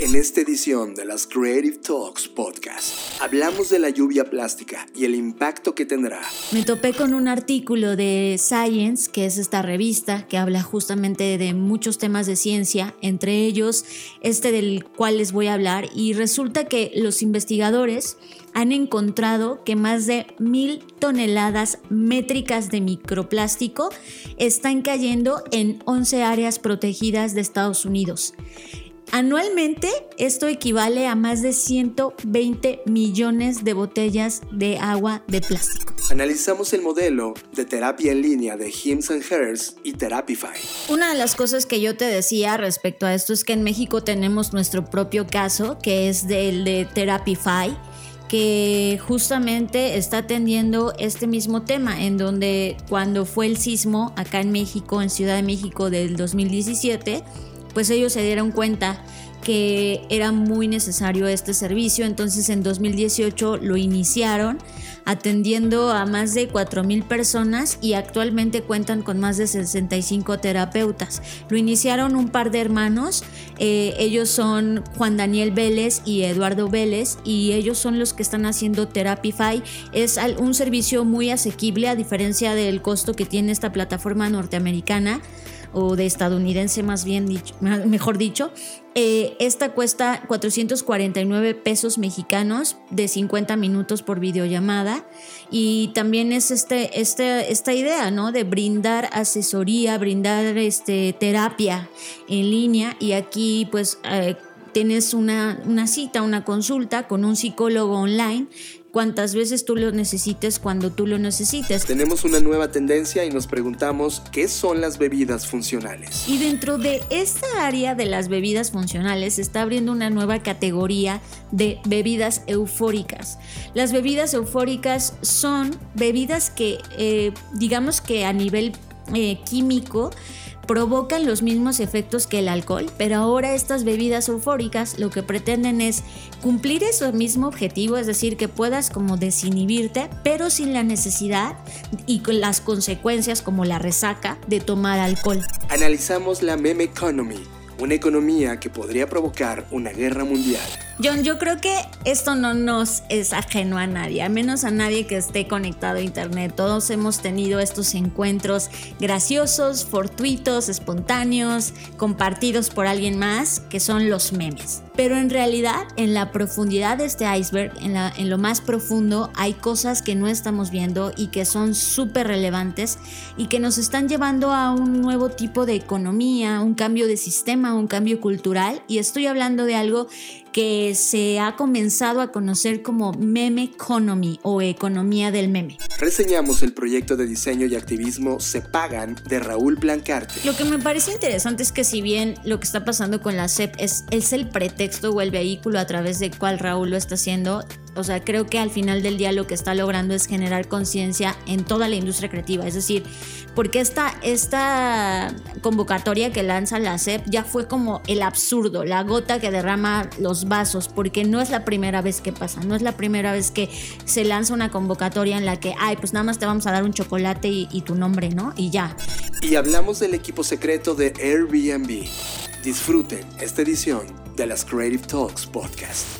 En esta edición de las Creative Talks Podcast, hablamos de la lluvia plástica y el impacto que tendrá. Me topé con un artículo de Science, que es esta revista que habla justamente de muchos temas de ciencia, entre ellos este del cual les voy a hablar, y resulta que los investigadores han encontrado que más de mil toneladas métricas de microplástico están cayendo en 11 áreas protegidas de Estados Unidos. Anualmente esto equivale a más de 120 millones de botellas de agua de plástico. Analizamos el modelo de terapia en línea de Hims and Hers y Therapify. Una de las cosas que yo te decía respecto a esto es que en México tenemos nuestro propio caso, que es del de Therapify que justamente está atendiendo este mismo tema, en donde cuando fue el sismo acá en México, en Ciudad de México del 2017, pues ellos se dieron cuenta que era muy necesario este servicio, entonces en 2018 lo iniciaron atendiendo a más de 4.000 personas y actualmente cuentan con más de 65 terapeutas. Lo iniciaron un par de hermanos, eh, ellos son Juan Daniel Vélez y Eduardo Vélez y ellos son los que están haciendo Therapify. Es un servicio muy asequible a diferencia del costo que tiene esta plataforma norteamericana o de estadounidense más bien dicho, mejor dicho. Eh, esta cuesta 449 pesos mexicanos de 50 minutos por videollamada y también es este, este, esta idea ¿no? de brindar asesoría, brindar este, terapia en línea y aquí pues... Eh, tienes una, una, cita, una consulta con un psicólogo online cuantas veces tú lo necesites cuando tú lo necesites. Tenemos una nueva tendencia y nos preguntamos qué son las bebidas funcionales. Y dentro de esta área de las bebidas funcionales se está abriendo una nueva categoría de bebidas eufóricas. Las bebidas eufóricas son bebidas que eh, digamos que a nivel eh, químico provocan los mismos efectos que el alcohol, pero ahora estas bebidas eufóricas lo que pretenden es cumplir ese mismo objetivo, es decir, que puedas como desinhibirte, pero sin la necesidad y con las consecuencias como la resaca de tomar alcohol. Analizamos la meme economy una economía que podría provocar una guerra mundial. John, yo creo que esto no nos es ajeno a nadie, a menos a nadie que esté conectado a Internet. Todos hemos tenido estos encuentros graciosos, fortuitos, espontáneos, compartidos por alguien más, que son los memes. Pero en realidad, en la profundidad de este iceberg, en, en lo más profundo, hay cosas que no estamos viendo y que son súper relevantes y que nos están llevando a un nuevo tipo de economía, un cambio de sistema, un cambio cultural. Y estoy hablando de algo que se ha comenzado a conocer como meme economy o economía del meme. Reseñamos el proyecto de diseño y activismo Se Pagan de Raúl Blancarte. Lo que me parece interesante es que si bien lo que está pasando con la CEP es, es el pretexto o el vehículo a través del cual Raúl lo está haciendo, o sea, creo que al final del día lo que está logrando es generar conciencia en toda la industria creativa. Es decir, porque esta, esta convocatoria que lanza la CEP ya fue como el absurdo, la gota que derrama los vasos, porque no es la primera vez que pasa, no es la primera vez que se lanza una convocatoria en la que, ay, pues nada más te vamos a dar un chocolate y, tu nombre, ¿no? Y ya. Y hablamos del equipo secreto de Airbnb. Disfruten esta edición de las Creative Talks Podcast.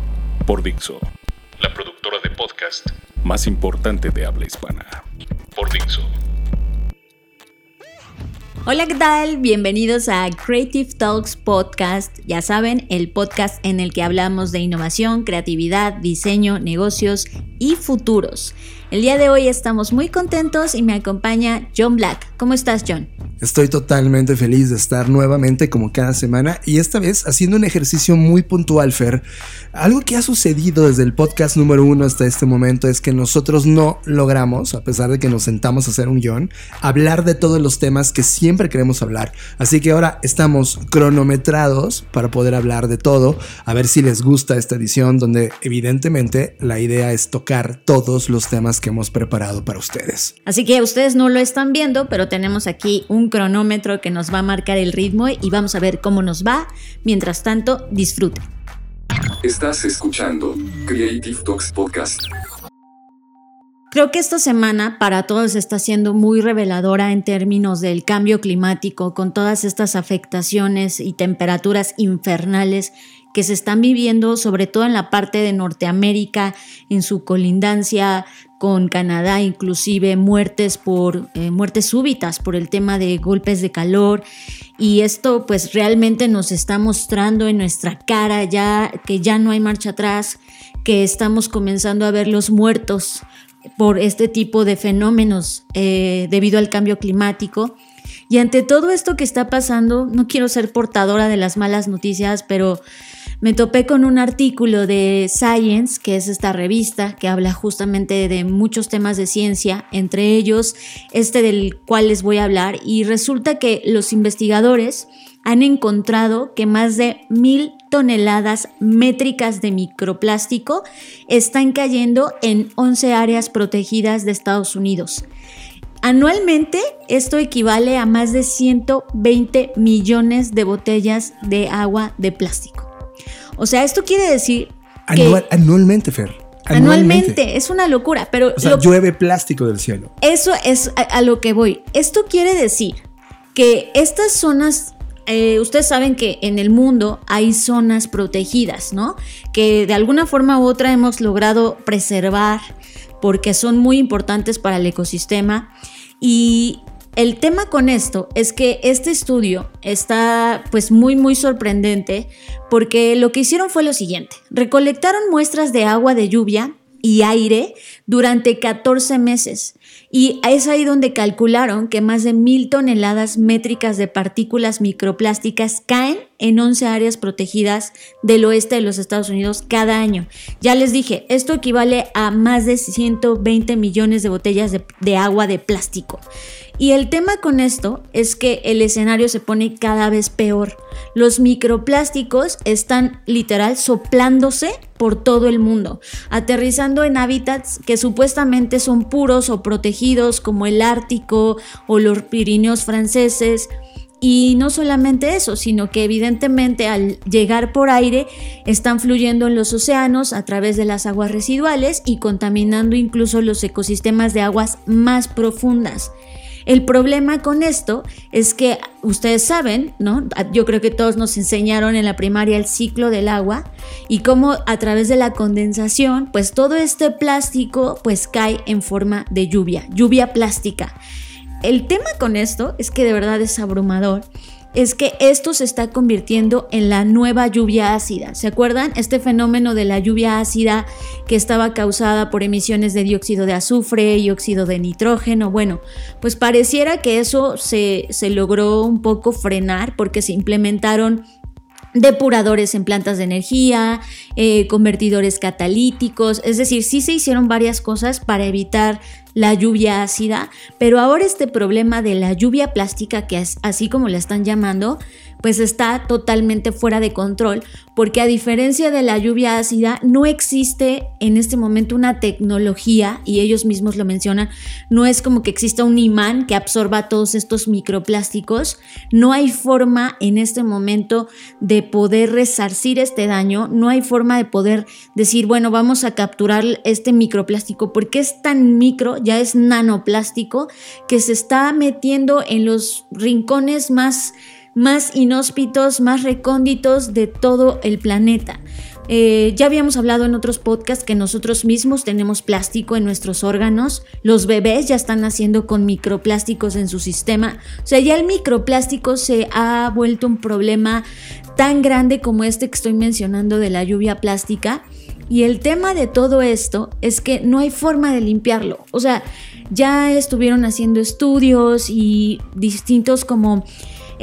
Por Dixo. La productora de podcast más importante de habla hispana. Por Dixo. Hola, ¿qué tal? Bienvenidos a Creative Talks Podcast. Ya saben, el podcast en el que hablamos de innovación, creatividad, diseño, negocios y futuros. El día de hoy estamos muy contentos y me acompaña John Black. ¿Cómo estás, John? Estoy totalmente feliz de estar nuevamente como cada semana y esta vez haciendo un ejercicio muy puntual, Fer. Algo que ha sucedido desde el podcast número uno hasta este momento es que nosotros no logramos, a pesar de que nos sentamos a hacer un guion, hablar de todos los temas que siempre queremos hablar. Así que ahora estamos cronometrados para poder hablar de todo, a ver si les gusta esta edición donde evidentemente la idea es tocar todos los temas que hemos preparado para ustedes. Así que ustedes no lo están viendo, pero tenemos aquí un cronómetro que nos va a marcar el ritmo y vamos a ver cómo nos va. Mientras tanto, disfruten. Estás escuchando Creative Talks Podcast. Creo que esta semana para todos está siendo muy reveladora en términos del cambio climático, con todas estas afectaciones y temperaturas infernales que se están viviendo, sobre todo en la parte de Norteamérica, en su colindancia con Canadá, inclusive muertes por eh, muertes súbitas por el tema de golpes de calor. Y esto pues realmente nos está mostrando en nuestra cara ya que ya no hay marcha atrás, que estamos comenzando a ver los muertos por este tipo de fenómenos eh, debido al cambio climático. Y ante todo esto que está pasando, no quiero ser portadora de las malas noticias, pero me topé con un artículo de Science, que es esta revista que habla justamente de muchos temas de ciencia, entre ellos este del cual les voy a hablar, y resulta que los investigadores han encontrado que más de mil toneladas métricas de microplástico están cayendo en 11 áreas protegidas de Estados Unidos. Anualmente esto equivale a más de 120 millones de botellas de agua de plástico. O sea, esto quiere decir... que anualmente, Fer. Anualmente. es una locura, pero... O sea, llueve plástico del cielo. Eso es a, lo que voy. Esto quiere decir que estas zonas eh, ustedes saben que en el mundo hay zonas protegidas, ¿no? Que de alguna forma u otra hemos logrado preservar porque son muy importantes para el ecosistema. Y el tema con esto es que este estudio está pues muy muy sorprendente porque lo que hicieron fue lo siguiente. Recolectaron muestras de agua de lluvia y aire durante 14 meses. Y es ahí donde calcularon que más de mil toneladas métricas de partículas microplásticas caen en 11 áreas protegidas del oeste de los Estados Unidos cada año. Ya les dije, esto equivale a más de 120 millones de botellas de, agua de plástico. Y el tema con esto es que el escenario se pone cada vez peor. Los microplásticos están literal soplándose por todo el mundo, aterrizando en hábitats que supuestamente son puros o protegidos como el Ártico o los Pirineos franceses. Y no solamente eso, sino que evidentemente al llegar por aire están fluyendo en los océanos a través de las aguas residuales y contaminando incluso los ecosistemas de aguas más profundas. El problema con esto es que ustedes saben, ¿no? Yo creo que todos nos enseñaron en la primaria el ciclo del agua y cómo a través de la condensación, pues todo este plástico pues cae en forma de lluvia, lluvia plástica. El tema con esto es que de verdad es abrumador es que esto se está convirtiendo en la nueva lluvia ácida. ¿Se acuerdan? Este fenómeno de la lluvia ácida que estaba causada por emisiones de dióxido de azufre y óxido de nitrógeno. Bueno, pues pareciera que eso se, se logró un poco frenar porque se implementaron depuradores en plantas de energía, eh, convertidores catalíticos, es decir, sí se hicieron varias cosas para evitar la lluvia ácida, pero ahora este problema de la lluvia plástica, que es así como la están llamando, pues está totalmente fuera de control, porque a diferencia de la lluvia ácida, no existe en este momento una tecnología, y ellos mismos lo mencionan, no es como que exista un imán que absorba todos estos microplásticos, no hay forma en este momento de poder resarcir este daño, no hay forma de poder decir, bueno, vamos a capturar este microplástico, porque es tan micro, ya es nanoplástico, que se está metiendo en los rincones más más inhóspitos, más recónditos de todo el planeta. Eh, ya habíamos hablado en otros podcasts que nosotros mismos tenemos plástico en nuestros órganos. Los bebés ya están naciendo con microplásticos en su sistema. O sea, ya el microplástico se ha vuelto un problema tan grande como este que estoy mencionando de la lluvia plástica. Y el tema de todo esto es que no hay forma de limpiarlo. O sea, ya estuvieron haciendo estudios y distintos como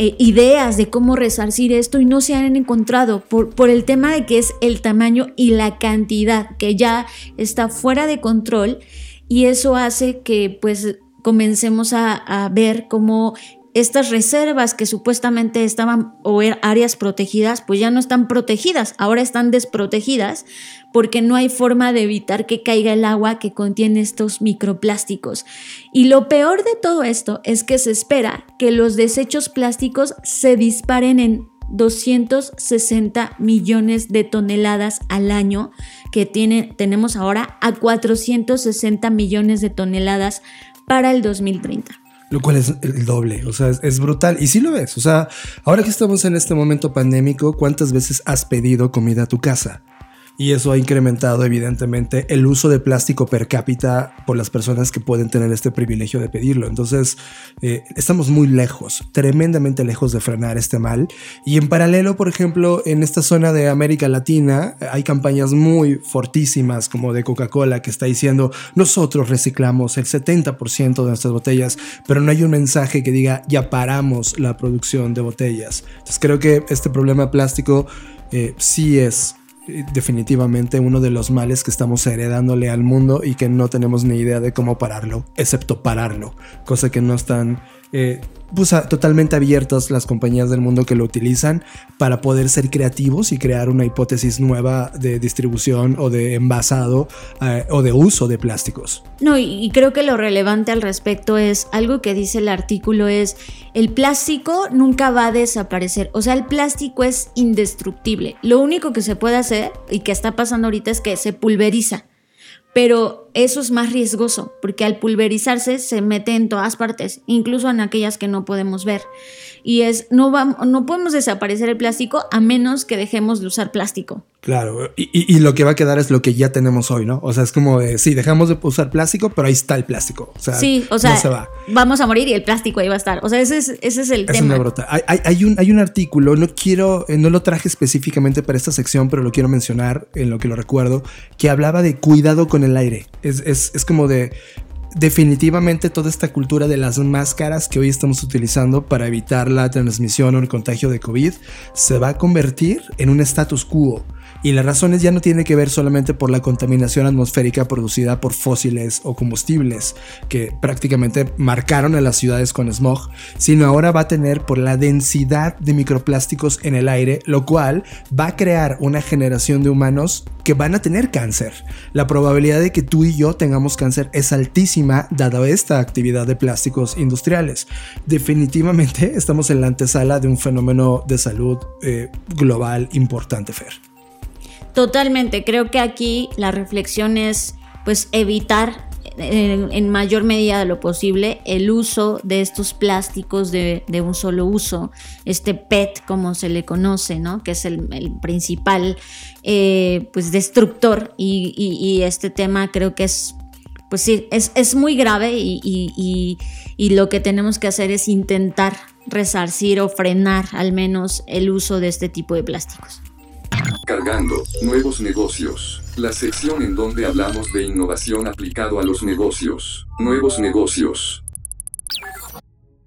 eh, ideas de cómo resarcir esto y no se han encontrado por, por el tema de que es el tamaño y la cantidad que ya está fuera de control y eso hace que pues comencemos a, a ver cómo estas reservas que supuestamente estaban o er, áreas protegidas, pues ya no están protegidas, ahora están desprotegidas porque no hay forma de evitar que caiga el agua que contiene estos microplásticos. Y lo peor de todo esto es que se espera que los desechos plásticos se disparen en 260 millones de toneladas al año que tenemos ahora a 460 millones de toneladas para el 2030. Lo cual es el doble, o sea, es, brutal. Y sí lo ves, o sea, ahora que estamos en este momento pandémico, ¿cuántas veces has pedido comida a tu casa? Y eso ha incrementado evidentemente el uso de plástico per cápita por las personas que pueden tener este privilegio de pedirlo. Entonces, eh, estamos muy lejos, tremendamente lejos de frenar este mal. Y en paralelo, por ejemplo, en esta zona de América Latina hay campañas muy fortísimas como de Coca-Cola que está diciendo nosotros reciclamos el 70% de nuestras botellas, pero no hay un mensaje que diga ya paramos la producción de botellas. Entonces creo que este problema plástico eh, sí es definitivamente uno de los males que estamos heredándole al mundo y que no tenemos ni idea de cómo pararlo, excepto pararlo, cosa que no están eh, pues, totalmente abiertas las compañías del mundo que lo utilizan para poder ser creativos y crear una hipótesis nueva de distribución o de envasado eh, o de uso de plásticos. No, y creo que lo relevante al respecto es algo que dice el artículo es el plástico nunca va a desaparecer, o sea, el plástico es indestructible. Lo único que se puede hacer y que está pasando ahorita es que se pulveriza pero eso es más riesgoso porque al pulverizarse se mete en todas partes, incluso en aquellas que no podemos ver. Y es, no, vamos, no podemos desaparecer el plástico a menos que dejemos de usar plástico. Claro, y, lo que va a quedar es lo que ya tenemos hoy, ¿no? O sea, es como de, sí, dejamos de usar plástico, pero ahí está el plástico. O sea, sí, o sea, vamos a morir y el plástico ahí va a estar. O sea, ese es, ese es el es tema. Una brota. Hay, hay, un, hay un artículo, no quiero, eh, no lo traje específicamente para esta sección, pero lo quiero mencionar en lo que lo recuerdo, que hablaba de cuidado con el aire. Es, es, es como de, definitivamente toda esta cultura de las máscaras que hoy estamos utilizando para evitar la transmisión o el contagio de COVID se va a convertir en un status quo. Y las razones ya no tienen que ver solamente por la contaminación atmosférica producida por fósiles o combustibles, que prácticamente marcaron a las ciudades con smog, sino ahora va a tener por la densidad de microplásticos en el aire, lo cual va a crear una generación de humanos que van a tener cáncer. La probabilidad de que tú y yo tengamos cáncer es altísima dada esta actividad de plásticos industriales. Definitivamente estamos en la antesala de un fenómeno de salud eh, global importante, Fer. Totalmente, creo que aquí la reflexión es pues evitar en, mayor medida de lo posible el uso de estos plásticos de, un solo uso, este PET como se le conoce, ¿no? que es el, principal eh, pues destructor y, este tema creo que es pues sí, es, muy grave y lo que tenemos que hacer es intentar resarcir o frenar al menos el uso de este tipo de plásticos. Cargando, nuevos negocios. La sección en donde hablamos de innovación aplicado a los negocios. Nuevos negocios.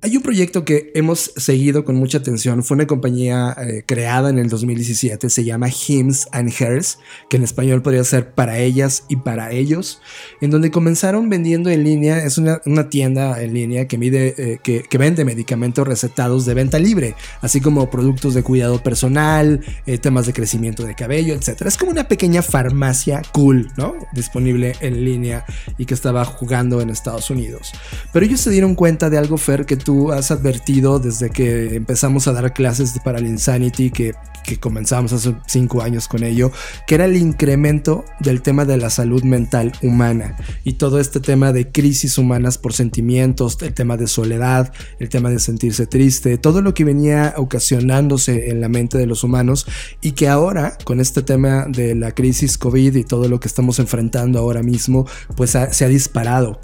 Hay un proyecto que hemos seguido con mucha atención. Fue una compañía eh, creada en el 2017. Se llama Hims and Hers, que en español podría ser para ellas y para ellos, en donde comenzaron vendiendo en línea. Es una, tienda en línea que, mide, eh, que, vende medicamentos recetados de venta libre, así como productos de cuidado personal, eh, temas de crecimiento de cabello, etc. Es como una pequeña farmacia cool, ¿no? Disponible en línea y que estaba jugando en Estados Unidos. Pero ellos se dieron cuenta de algo, Fer, que tú has advertido desde que empezamos a dar clases para el Insanity, que, que comenzamos hace cinco años con ello, que era el incremento del tema de la salud mental humana y todo este tema de crisis humanas por sentimientos, el tema de soledad, el tema de sentirse triste, todo lo que venía ocasionándose en la mente de los humanos y que ahora con este tema de la crisis COVID y todo lo que estamos enfrentando ahora mismo, pues se ha disparado.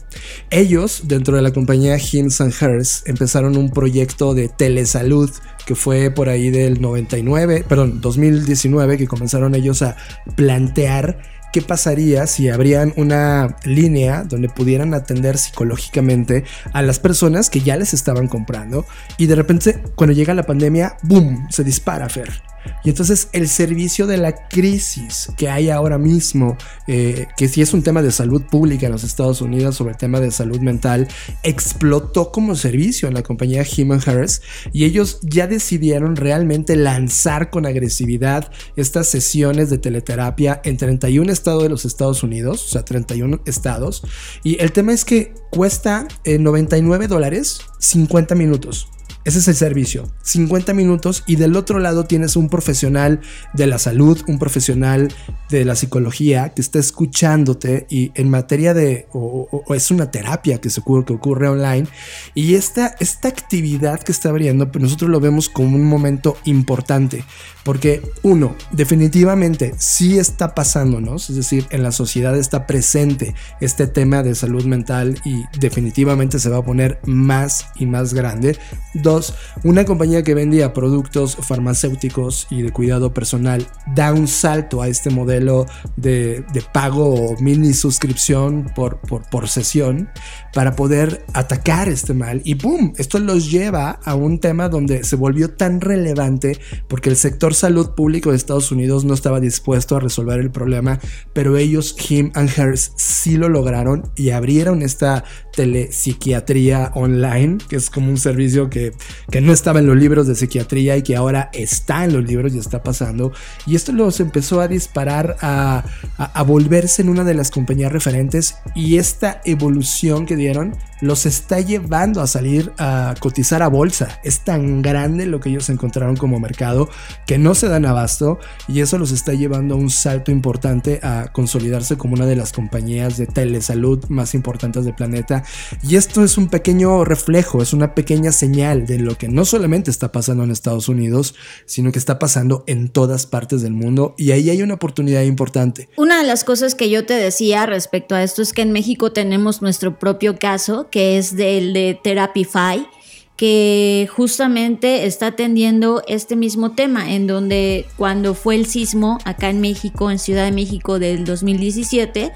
Ellos, dentro de la compañía Hims and Hers, empezaron un proyecto de telesalud que fue por ahí del 99, perdón, 2019, que comenzaron ellos a plantear qué pasaría si abrían una línea donde pudieran atender psicológicamente a las personas que ya les estaban comprando y de repente cuando llega la pandemia, ¡boom!, se dispara Fer. Y entonces el servicio de la crisis que hay ahora mismo, eh, que si es un tema de salud pública en los Estados Unidos sobre el tema de salud mental, explotó como servicio en la compañía Human Harris y ellos ya decidieron realmente lanzar con agresividad estas sesiones de teleterapia en 31 estados de los Estados Unidos, o sea, 31 estados. Y el tema es que cuesta 99 eh, dólares 50 minutos. Ese es el servicio. 50 minutos y del otro lado tienes un profesional de la salud, un profesional de la psicología que está escuchándote y en materia de, o, es una terapia que, se ocurre, que ocurre online y esta, esta actividad que está abriendo, pues nosotros lo vemos como un momento importante porque uno, definitivamente sí está pasándonos, es decir, en la sociedad está presente este tema de salud mental y definitivamente se va a poner más y más grande. Dos, una compañía que vendía productos farmacéuticos y de cuidado personal da un salto a este modelo de, pago o mini suscripción por, por, por sesión para poder atacar este mal y ¡pum! Esto los lleva a un tema donde se volvió tan relevante porque el sector salud público de Estados Unidos no estaba dispuesto a resolver el problema, pero ellos, Him and Hers, sí lo lograron y abrieron esta telepsiquiatría online, que es como un servicio que, que no estaba en los libros de psiquiatría y que ahora está en los libros y está pasando. Y esto los empezó a disparar a, a volverse en una de las compañías referentes y esta evolución que dieron los está llevando a salir a cotizar a bolsa. Es tan grande lo que ellos encontraron como mercado que no se dan abasto y eso los está llevando a un salto importante a consolidarse como una de las compañías de telesalud más importantes del planeta. Y esto es un pequeño reflejo, es una pequeña señal de lo que no solamente está pasando en Estados Unidos, sino que está pasando en todas partes del mundo y ahí hay una oportunidad importante. Una de las cosas que yo te decía respecto a esto es que en México tenemos nuestro propio caso que es del de Therapify, que justamente está atendiendo este mismo tema, en donde cuando fue el sismo acá en México, en Ciudad de México del 2017,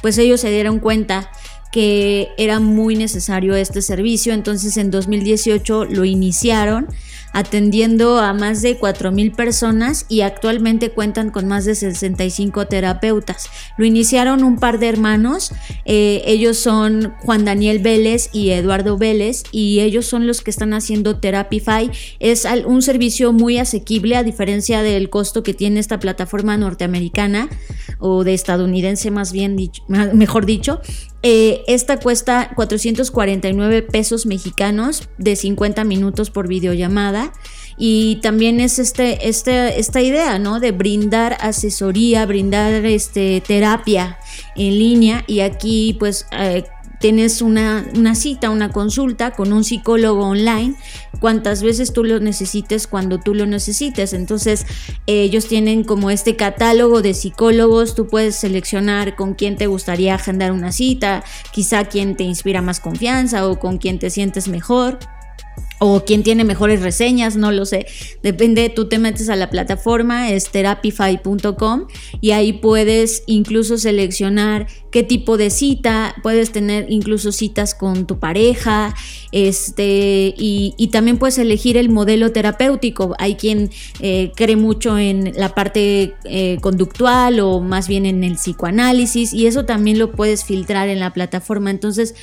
pues ellos se dieron cuenta que era muy necesario este servicio, entonces en 2018 lo iniciaron atendiendo a más de 4.000 personas y actualmente cuentan con más de 65 terapeutas. Lo iniciaron un par de hermanos, eh, ellos son Juan Daniel Vélez y Eduardo Vélez y ellos son los que están haciendo Therapify. Es un servicio muy asequible a diferencia del costo que tiene esta plataforma norteamericana o de estadounidense más bien dicho, mejor dicho. Eh, esta cuesta 449 pesos mexicanos de 50 minutos por videollamada. Y también es este, este, esta idea, ¿no? De brindar asesoría, brindar este, terapia en línea. Y aquí, pues, eh, tienes una, cita, una consulta con un psicólogo online, cuantas veces tú lo necesites cuando tú lo necesites. Entonces ellos tienen como este catálogo de psicólogos, tú puedes seleccionar con quién te gustaría agendar una cita, quizá quién te inspira más confianza o con quién te sientes mejor o quién tiene mejores reseñas, no lo sé. Depende, tú te metes a la plataforma, es therapify.com y ahí puedes incluso seleccionar qué tipo de cita, puedes tener incluso citas con tu pareja, este, y, también puedes elegir el modelo terapéutico. Hay quien eh, cree mucho en la parte eh, conductual o más bien en el psicoanálisis y eso también lo puedes filtrar en la plataforma. Entonces,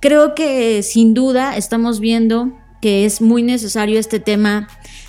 creo que sin duda estamos viendo que es muy necesario este tema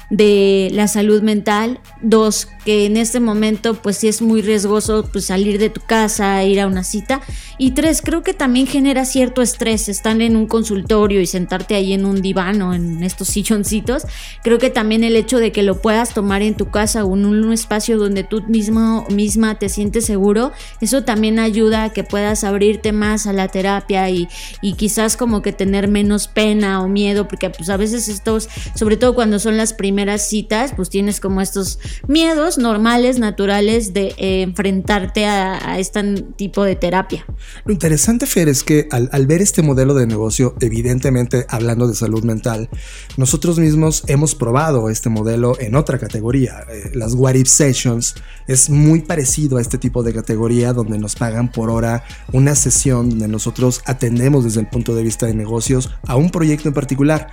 de la salud mental. Dos, que en este momento pues sí es muy riesgoso pues salir de tu casa, ir a una cita. Y tres, creo que también genera cierto estrés estar en un consultorio y sentarte ahí en un diván o en estos silloncitos. Creo que también el hecho de que lo puedas tomar en tu casa o en un espacio donde tú mismo misma te sientes seguro, eso también ayuda a que puedas abrirte más a la terapia y, y quizás como que tener menos pena o miedo, porque pues a veces estos, sobre todo cuando son las primeras citas, pues tienes como estos miedos normales, naturales de eh, enfrentarte a, este tipo de terapia. Lo interesante, Fer, es que al, ver este modelo de negocio, evidentemente hablando de salud mental, nosotros mismos hemos probado este modelo en otra categoría. Eh, las What If Sessions es muy parecido a este tipo de categoría donde nos pagan por hora una sesión donde nosotros atendemos desde el punto de vista de negocios a un proyecto en particular.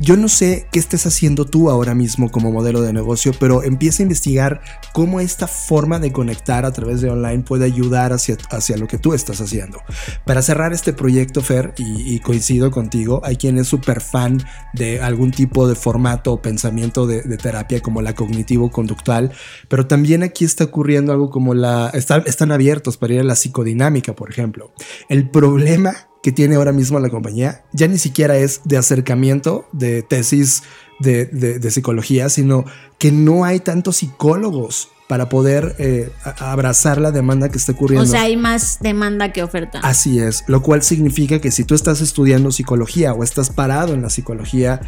Yo no sé qué estés haciendo tú ahora mismo como modelo de negocio, pero empieza a investigar cómo esta forma de conectar a través de online puede ayudar hacia, hacia lo que tú estás haciendo. Para cerrar este proyecto, Fer, y, coincido contigo, hay quien es súper fan de algún tipo de formato o pensamiento de, terapia como la cognitivo-conductual, pero también aquí está ocurriendo algo como la... están abiertos para ir a la psicodinámica, por ejemplo. El problema que tiene ahora mismo la compañía ya ni siquiera es de acercamiento de tesis de, de, psicología, sino que no hay tantos psicólogos para poder eh, abrazar la demanda que está ocurriendo. O sea, hay más demanda que oferta. Así es, lo cual significa que si tú estás estudiando psicología o estás parado en la psicología,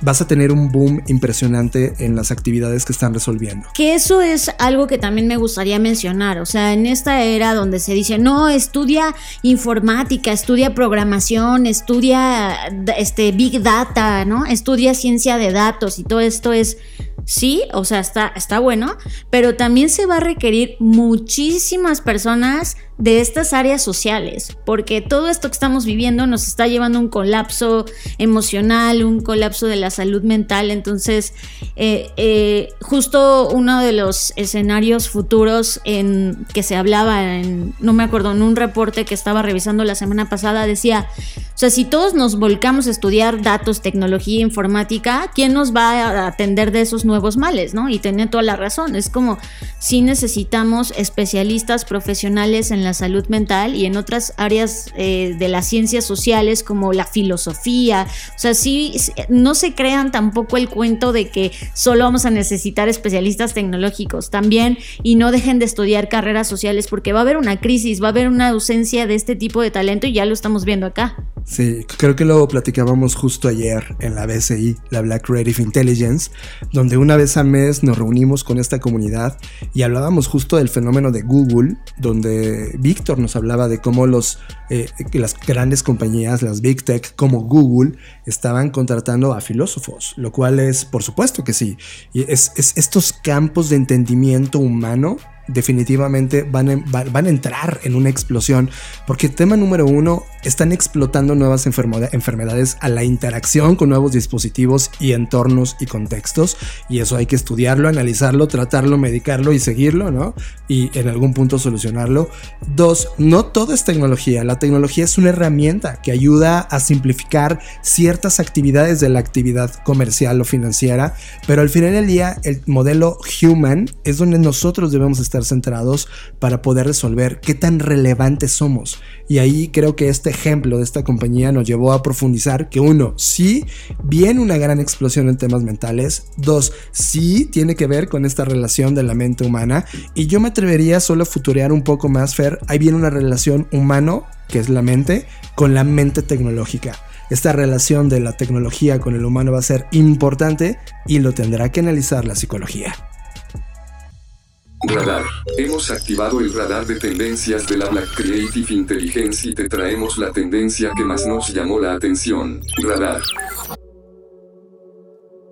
vas a tener un boom impresionante en las actividades que están resolviendo. Que eso es algo que también me gustaría mencionar, o sea, en esta era donde se dice, no, estudia informática, estudia programación, estudia este, big data, ¿no? Estudia ciencia de datos y todo esto es Sí, o sea, está, está bueno, pero también se va a requerir muchísimas personas de estas áreas sociales, porque todo esto que estamos viviendo nos está llevando a un colapso emocional, un colapso de la salud mental. Entonces, eh, eh, justo uno de los escenarios futuros en que se hablaba en, no me acuerdo, en un reporte que estaba revisando la semana pasada, decía, o sea, si todos nos volcamos a estudiar datos, tecnología, informática, ¿quién nos va a atender de esos nuevos males? ¿no? Y tenía toda la razón. Es como si necesitamos especialistas profesionales en la salud mental y en otras áreas eh, de las ciencias sociales como la filosofía. O sea, sí, no se crean tampoco el cuento de que solo vamos a necesitar especialistas tecnológicos también y no dejen de estudiar carreras sociales porque va a haber una crisis, va a haber una ausencia de este tipo de talento y ya lo estamos viendo acá. Sí, creo que lo platicábamos justo ayer en la BCI, la Black Creative Intelligence, donde una vez al mes nos reunimos con esta comunidad y hablábamos justo del fenómeno de Google, donde Víctor nos hablaba de cómo los, eh, las grandes compañías, las Big Tech como Google, estaban contratando a filósofos, lo cual es, por supuesto que sí, y es, es estos campos de entendimiento humano definitivamente van a, van entrar en una explosión. Porque tema número uno, están explotando nuevas enfermedades a la interacción con nuevos dispositivos y entornos y contextos. Y eso hay que estudiarlo, analizarlo, tratarlo, medicarlo y seguirlo, ¿no? Y en algún punto solucionarlo. Dos, no todo es tecnología. La tecnología es una herramienta que ayuda a simplificar ciertas actividades de la actividad comercial o financiera. Pero al final del día, el modelo human es donde nosotros debemos estar centrados para poder resolver qué tan relevantes somos. Y ahí creo que este ejemplo de esta compañía nos llevó a profundizar que uno, sí, viene una gran explosión en temas mentales. Dos, sí, tiene que ver con esta relación de la mente humana. Y yo me atrevería solo a futurear un poco más, Fer. Ahí viene una relación humano, que es la mente, con la mente tecnológica esta relación de la tecnología con el humano va a ser importante y lo tendrá que analizar la psicología. Radar. Hemos activado el radar de tendencias de la Black Creative Intelligence y te traemos la tendencia que más nos llamó la atención. Radar.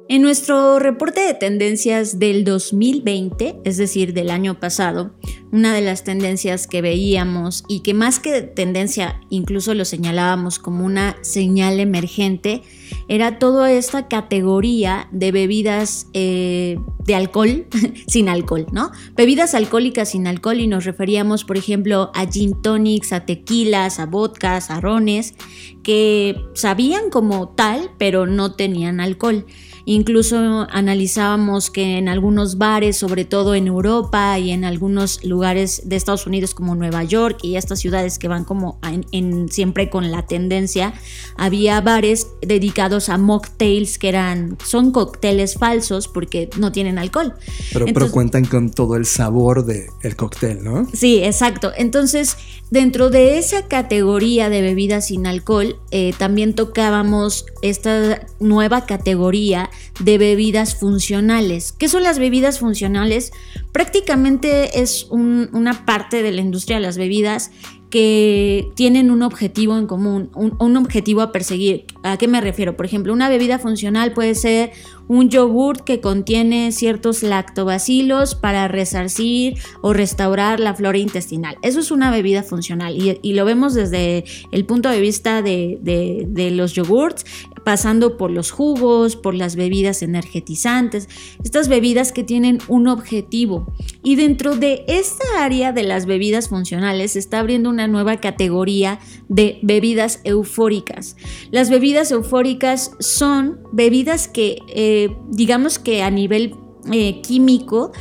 En nuestro reporte de tendencias del 2020, es decir, del año pasado, una de las tendencias que veíamos y que más que tendencia incluso lo señalábamos como una señal emergente, era toda esta categoría de bebidas eh, de alcohol sin alcohol, ¿no? Bebidas alcohólicas sin alcohol y nos referíamos, por ejemplo, a gin tonics, a tequilas, a vodkas, a rones, que sabían como tal, pero no tenían alcohol. Incluso analizábamos que en algunos bares, sobre todo en Europa y en algunos lugares de Estados Unidos como Nueva York y estas ciudades que van como en, siempre con la tendencia, había bares dedicados a mocktails que eran son cócteles falsos porque no tienen alcohol. Pero, pero cuentan con todo el sabor del el cóctel, ¿no? Sí, exacto. Entonces, dentro de esa categoría de bebidas sin alcohol, eh, también tocábamos esta nueva categoría de bebidas funcionales. ¿Qué son las bebidas funcionales? Prácticamente es una parte de la industria de las bebidas que tienen un objetivo en común, un, objetivo a perseguir. ¿A qué me refiero? Por ejemplo, una bebida funcional puede ser un yogurt que contiene ciertos lactobacilos para resarcir o restaurar la flora intestinal. Eso es una bebida funcional y, lo vemos desde el punto de vista de, de los yogurts, pasando por los jugos, por las bebidas energetizantes, estas bebidas que tienen un objetivo. Y dentro de esta área de las bebidas funcionales se está abriendo una nueva categoría de bebidas eufóricas. Las bebidas eufóricas son bebidas que, eh, digamos que a nivel eh, químico,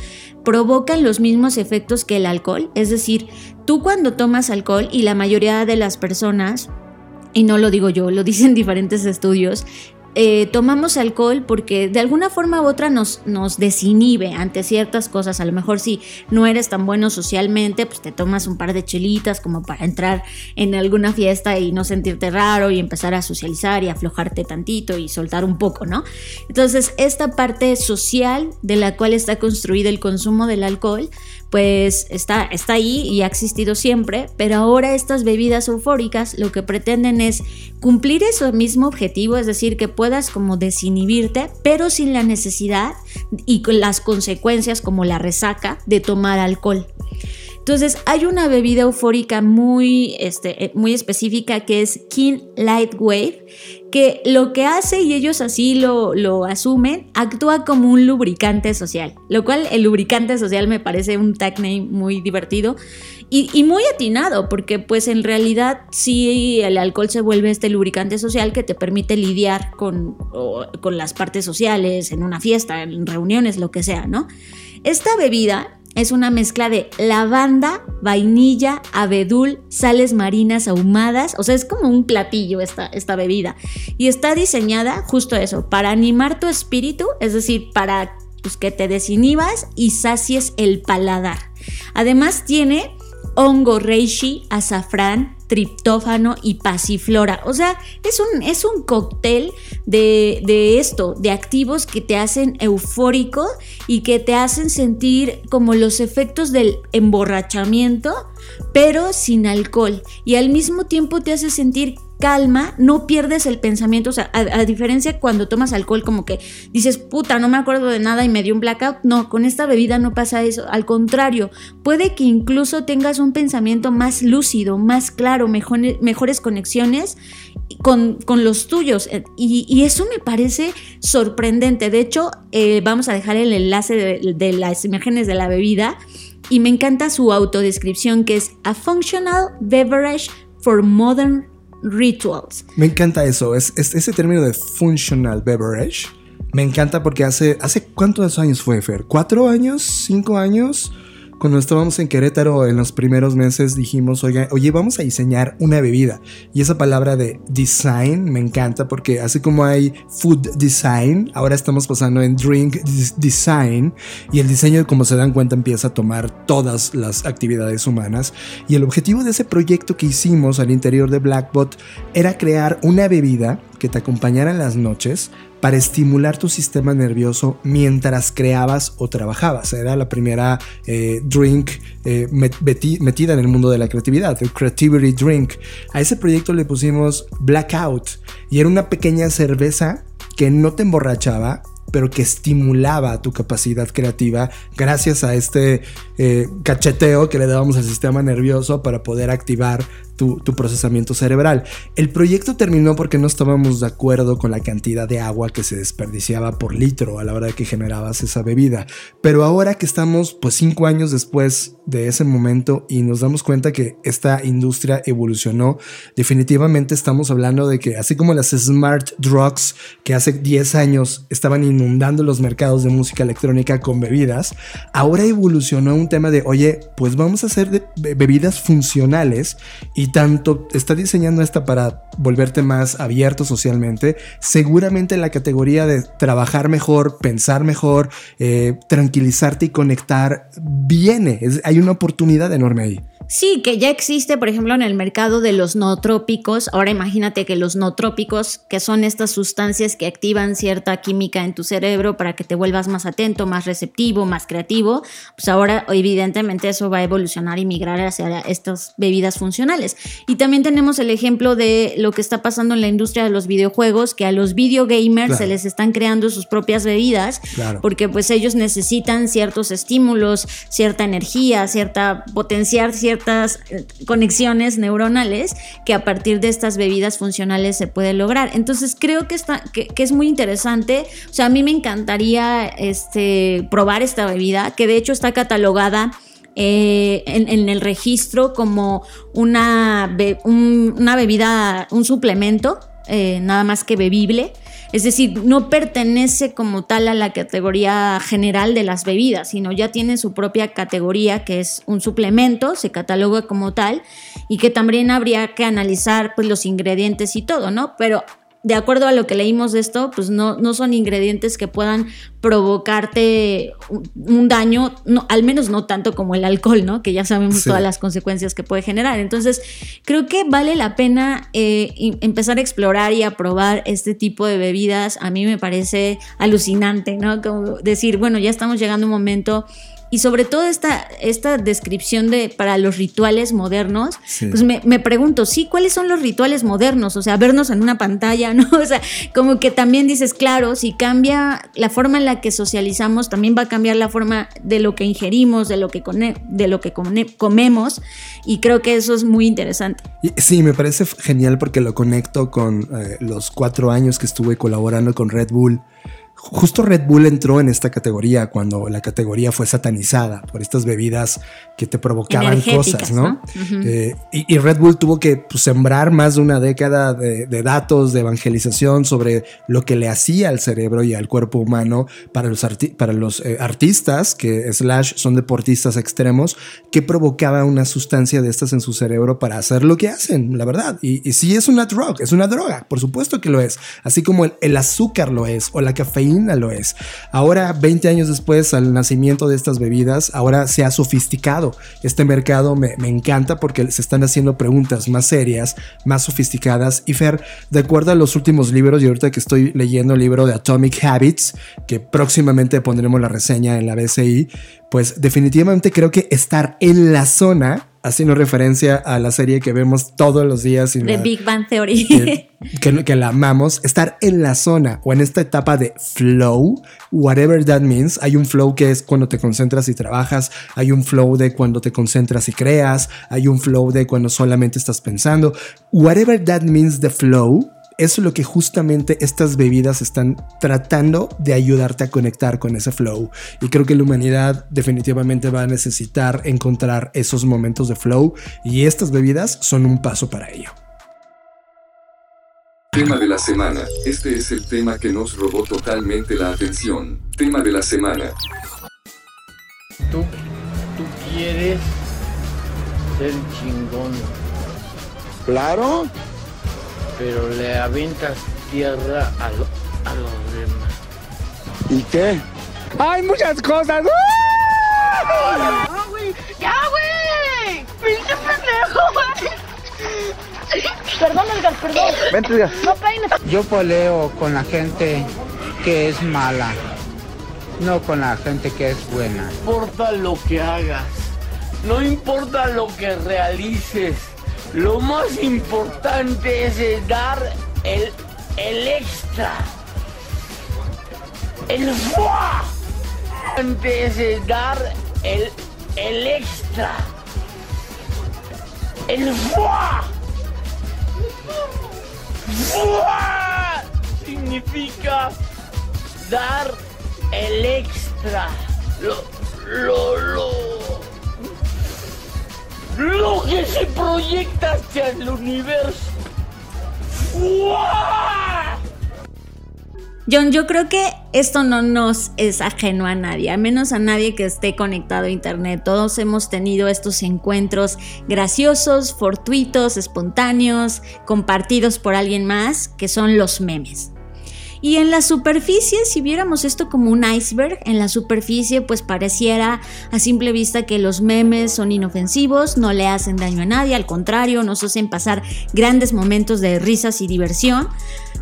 provocan los mismos efectos que el alcohol. Es decir, tú cuando tomas alcohol y la mayoría de las personas y no lo digo yo, lo dicen diferentes estudios, eh, tomamos alcohol porque de alguna forma u otra nos, nos desinhibe ante ciertas cosas. A lo mejor si no eres tan bueno socialmente, pues te tomas un par de chelitas como para entrar en alguna fiesta y no sentirte raro y empezar a socializar y aflojarte tantito y soltar un poco, ¿no? Entonces, esta parte social de la cual está construido el consumo del alcohol, pues está, está ahí y ha existido siempre, pero ahora estas bebidas eufóricas lo que pretenden es cumplir ese mismo objetivo, es decir, que puedas como desinhibirte, pero sin la necesidad y con las consecuencias como la resaca de tomar alcohol. Entonces hay una bebida eufórica muy, este, eh, muy específica que es King Light Wave, que lo que hace, y ellos así lo, lo asumen, actúa como un lubricante social, lo cual el lubricante social me parece un tag name muy divertido y, muy atinado, porque pues en realidad sí el alcohol se vuelve este lubricante social que te permite lidiar con, con las partes sociales, en una fiesta, en reuniones, lo que sea, ¿no? Esta bebida es una mezcla de lavanda, vainilla, abedul, sales marinas ahumadas. O sea, es como un platillo esta, esta bebida. Y está diseñada justo eso, para animar tu espíritu, es decir, para pues, que te desinhibas y sacies el paladar. Además tiene hongo reishi, azafrán, triptófano y pasiflora. O sea, es un, es un cóctel de, de, esto, de activos que te hacen eufórico y que te hacen sentir como los efectos del emborrachamiento, pero sin alcohol. Y al mismo tiempo te hace sentir calma, no pierdes el pensamiento. O sea, a, diferencia cuando tomas alcohol, como que dices, puta, no me acuerdo de nada y me dio un blackout. No, con esta bebida no pasa eso. Al contrario, puede que incluso tengas un pensamiento más lúcido, más claro, mejores conexiones con, los tuyos. Y, eso me parece sorprendente. De hecho, eh, vamos a dejar el enlace de, de las imágenes de la bebida. Y me encanta su autodescripción que es a functional beverage for modern rituals. Me encanta eso, es, ese término de functional beverage. Me encanta porque hace, hace cuántos años fue, Fer? ¿Cuatro años? ¿Cinco años? Cuando estábamos en Querétaro en los primeros meses dijimos, oye, oye, vamos a diseñar una bebida. Y esa palabra de design me encanta porque así como hay food design, ahora estamos pasando en drink design y el diseño, como se dan cuenta, empieza a tomar todas las actividades humanas. Y el objetivo de ese proyecto que hicimos al interior de Blackbot era crear una bebida que te acompañara en las noches para estimular tu sistema nervioso mientras creabas o trabajabas. Era la primera eh, drink eh, metida en el mundo de la creatividad, el Creativity Drink. A ese proyecto le pusimos Blackout y era una pequeña cerveza que no te emborrachaba, pero que estimulaba tu capacidad creativa gracias a este eh, cacheteo que le dábamos al sistema nervioso para poder activar tu, procesamiento cerebral. El proyecto terminó porque no estábamos de acuerdo con la cantidad de agua que se desperdiciaba por litro a la hora de que generabas esa bebida. Pero ahora que estamos pues cinco años después de ese momento y nos damos cuenta que esta industria evolucionó, definitivamente estamos hablando de que así como las smart drugs que hace 10 años estaban inundando los mercados de música electrónica con bebidas, ahora evolucionó un tema de, oye, pues vamos a hacer bebidas funcionales y tanto está diseñando esta para volverte más abierto socialmente, seguramente la categoría de trabajar mejor, pensar mejor, eh, tranquilizarte y conectar viene. hay una oportunidad enorme ahí. Sí, que ya existe, por ejemplo, en el mercado de los nootrópicos. Ahora imagínate que los nootrópicos, que son estas sustancias que activan cierta química en tu cerebro para que te vuelvas más atento, más receptivo, más creativo, pues ahora evidentemente eso va a evolucionar y migrar hacia estas bebidas funcionales. Y también tenemos el ejemplo de lo que está pasando en la industria de los videojuegos, que a los videogamers se les están creando sus propias bebidas, porque pues ellos necesitan ciertos estímulos, cierta energía, cierta potenciar cierta eh, conexiones neuronales que a partir de estas bebidas funcionales se puede lograr. Entonces creo que, está, que, es muy interesante. O sea, a mí me encantaría este, probar esta bebida, que de hecho está catalogada. Eh, en, el registro como una, una bebida, un suplemento, eh, nada más que bebible. Es decir, no pertenece como tal a la categoría general de las bebidas, sino ya tiene su propia categoría que es un suplemento, se cataloga como tal y que también habría que analizar pues los ingredientes y todo, ¿no? Pero de acuerdo a lo que leímos de esto, pues no, no son ingredientes que puedan provocarte un, daño, no, al menos no tanto como el alcohol, ¿no? Que ya sabemos todas las consecuencias que puede generar. Entonces, creo que vale la pena eh, empezar a explorar y a probar este tipo de bebidas. A mí me parece alucinante, ¿no? Como decir, bueno, ya estamos llegando a un momento y sobre todo esta, esta descripción de para los rituales modernos, pues me, me, pregunto, sí, ¿cuáles son los rituales modernos? O sea, vernos en una pantalla, ¿no? O sea, como que también dices, claro, si cambia la forma en la que socializamos, también va a cambiar la forma de lo que ingerimos, de lo que, de lo que comemos, y creo que eso es muy interesante. Sí, me parece genial porque lo conecto con eh, los cuatro años que estuve colaborando con Red Bull Justo Red Bull entró en esta categoría cuando la categoría fue satanizada por estas bebidas que te provocaban cosas, ¿no? Eh, y, Red Bull tuvo que pues, sembrar más de una década de, datos, de evangelización sobre lo que le hacía al cerebro y al cuerpo humano para los, para los eh, artistas, que slash son deportistas extremos, que provocaba una sustancia de estas en su cerebro para hacer lo que hacen, la verdad. Y, y sí es una drug, es una droga, por supuesto que lo es, así como el azúcar lo es o la cafeína lo es. Ahora, 20 años después al nacimiento de estas bebidas, ahora se ha sofisticado. Este mercado me, encanta porque se están haciendo preguntas más serias, más sofisticadas. Y Fer, de acuerdo a los últimos libros, y ahorita que estoy leyendo el libro de Atomic Habits, que próximamente pondremos la reseña en la BCI, pues definitivamente creo que estar en la zona haciendo referencia a la serie que vemos todos los días. De Big Bang Theory. Que, que, la amamos. Estar en la zona o en esta etapa de flow, whatever that means. Hay un flow que es cuando te concentras y trabajas. Hay un flow de cuando te concentras y creas. Hay un flow de cuando solamente estás pensando. Whatever that means the flow eso es lo que justamente estas bebidas están tratando de ayudarte a conectar con ese flow. Y creo que la humanidad definitivamente va a necesitar encontrar esos momentos de flow y estas bebidas son un paso para ello. Tema de la semana. Este es el tema que nos robó totalmente la atención. Tema de la semana. Tú, tú quieres ser chingón. Claro pero le avientas tierra a, a los demás. ¿Y qué? ¡Hay muchas cosas! ¡Ya, güey! ¡Ya, güey! ¡Pinche pendejo, güey! Perdón, Edgar, perdón. Vente, Edgar. No peines. Yo poleo con la gente que es mala, no con la gente que es buena. No importa lo que hagas, no importa lo que realices lo más importante es dar el, el extra. El fuá. Antes es dar el, el extra. El fuá. Significa dar el extra. Lo, lo, lo lo que se proyecta hacia el universo. John, yo creo que esto no nos es ajeno a nadie, a menos a nadie que esté conectado a Internet. Todos hemos tenido estos encuentros graciosos, fortuitos, espontáneos, compartidos por alguien más, que son los memes. Y en la superficie, si viéramos esto como un iceberg, en la superficie pues pareciera a simple vista que los memes son inofensivos, no le hacen daño a nadie, al contrario, nos hacen pasar grandes momentos de risas y diversión.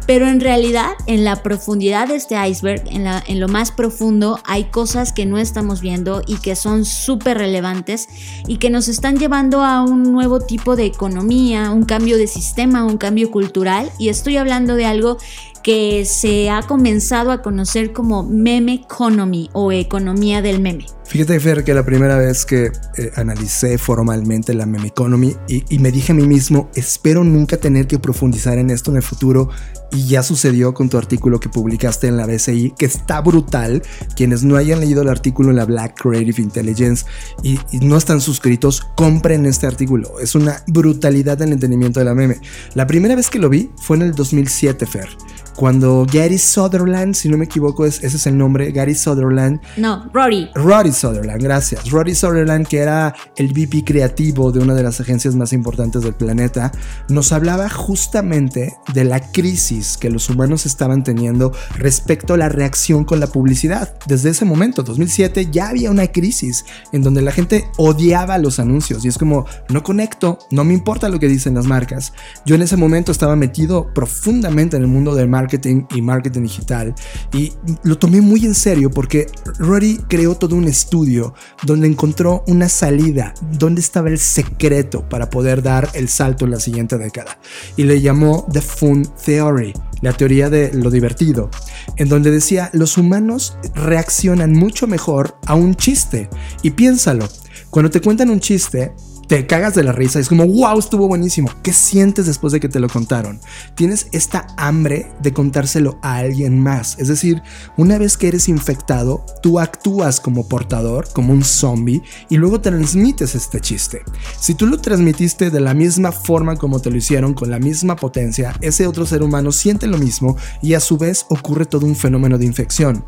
Pero en realidad, en la profundidad de este iceberg, en, lo más profundo, hay cosas que no estamos viendo y que son súper relevantes y que nos están llevando a un nuevo tipo de economía, un cambio de sistema, un cambio cultural. Y estoy hablando de algo que se ha comenzado a conocer como meme economy o economía del meme. Fíjate, Fer, que la primera vez que eh, analicé formalmente la meme economy y, me dije a mí mismo, espero nunca tener que profundizar en esto en el futuro. Y ya sucedió con tu artículo que publicaste en la BCI, que está brutal. Quienes no hayan leído el artículo en la Black Creative Intelligence y, y no están suscritos, compren este artículo. Es una brutalidad en el entendimiento de la meme. La primera vez que lo vi fue en el 2007, Fer cuando Gary Sutherland, si no me equivoco, es, ese es el nombre, Gary Sutherland. No, Rory. Rory Sutherland, gracias. Rory Sutherland, que era el VP creativo de una de las agencias más importantes del planeta, nos hablaba justamente de la crisis que los humanos estaban teniendo respecto a la reacción con la publicidad. Desde ese momento, 2007, ya había una crisis en donde la gente odiaba los anuncios y es como, no conecto, no me importa lo que dicen las marcas. Yo en ese momento estaba metido profundamente en el mundo del marketing marketing y marketing digital. Y lo tomé muy en serio porque Rory creó todo un estudio donde encontró una salida, donde estaba el secreto para poder dar el salto en la siguiente década. Y le llamó The Fun Theory, la teoría de lo divertido, en donde decía los humanos reaccionan mucho mejor a un chiste. Y piénsalo, cuando te cuentan un chiste, te cagas de la risa. Es como, wow, estuvo buenísimo. ¿Qué sientes después de que te lo contaron? Tienes esta hambre de contárselo a alguien más. Es decir, una vez que eres infectado, tú actúas como portador, como un zombie, y luego transmites este chiste. Si tú lo transmitiste de la misma forma como te lo hicieron, con la misma potencia, ese otro ser humano siente lo mismo y a su vez ocurre todo un fenómeno de infección.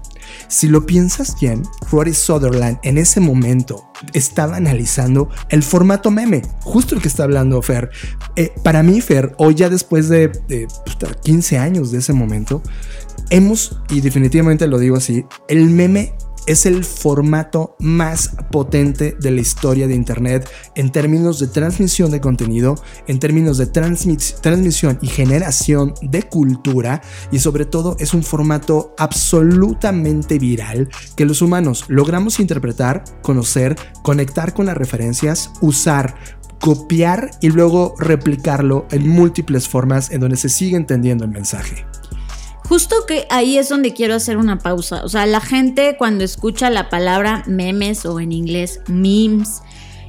Si lo piensas bien, Rory Sutherland en ese momento estaba analizando el formato meme, justo el que está hablando Fer. Eh, para mí, Fer, hoy ya después de, de 15 años de ese momento, hemos, y definitivamente lo digo así, el meme es el formato más potente de la historia de Internet en términos de transmisión de contenido, en términos de transmisión y generación de cultura y sobre todo es un formato absolutamente viral que los humanos logramos interpretar, conocer, conectar con las referencias, usar copiar y luego replicarlo en múltiples formas en donde se sigue entendiendo el mensaje. Justo que ahí es donde quiero hacer una pausa. O sea, la gente cuando escucha la palabra memes o en inglés memes,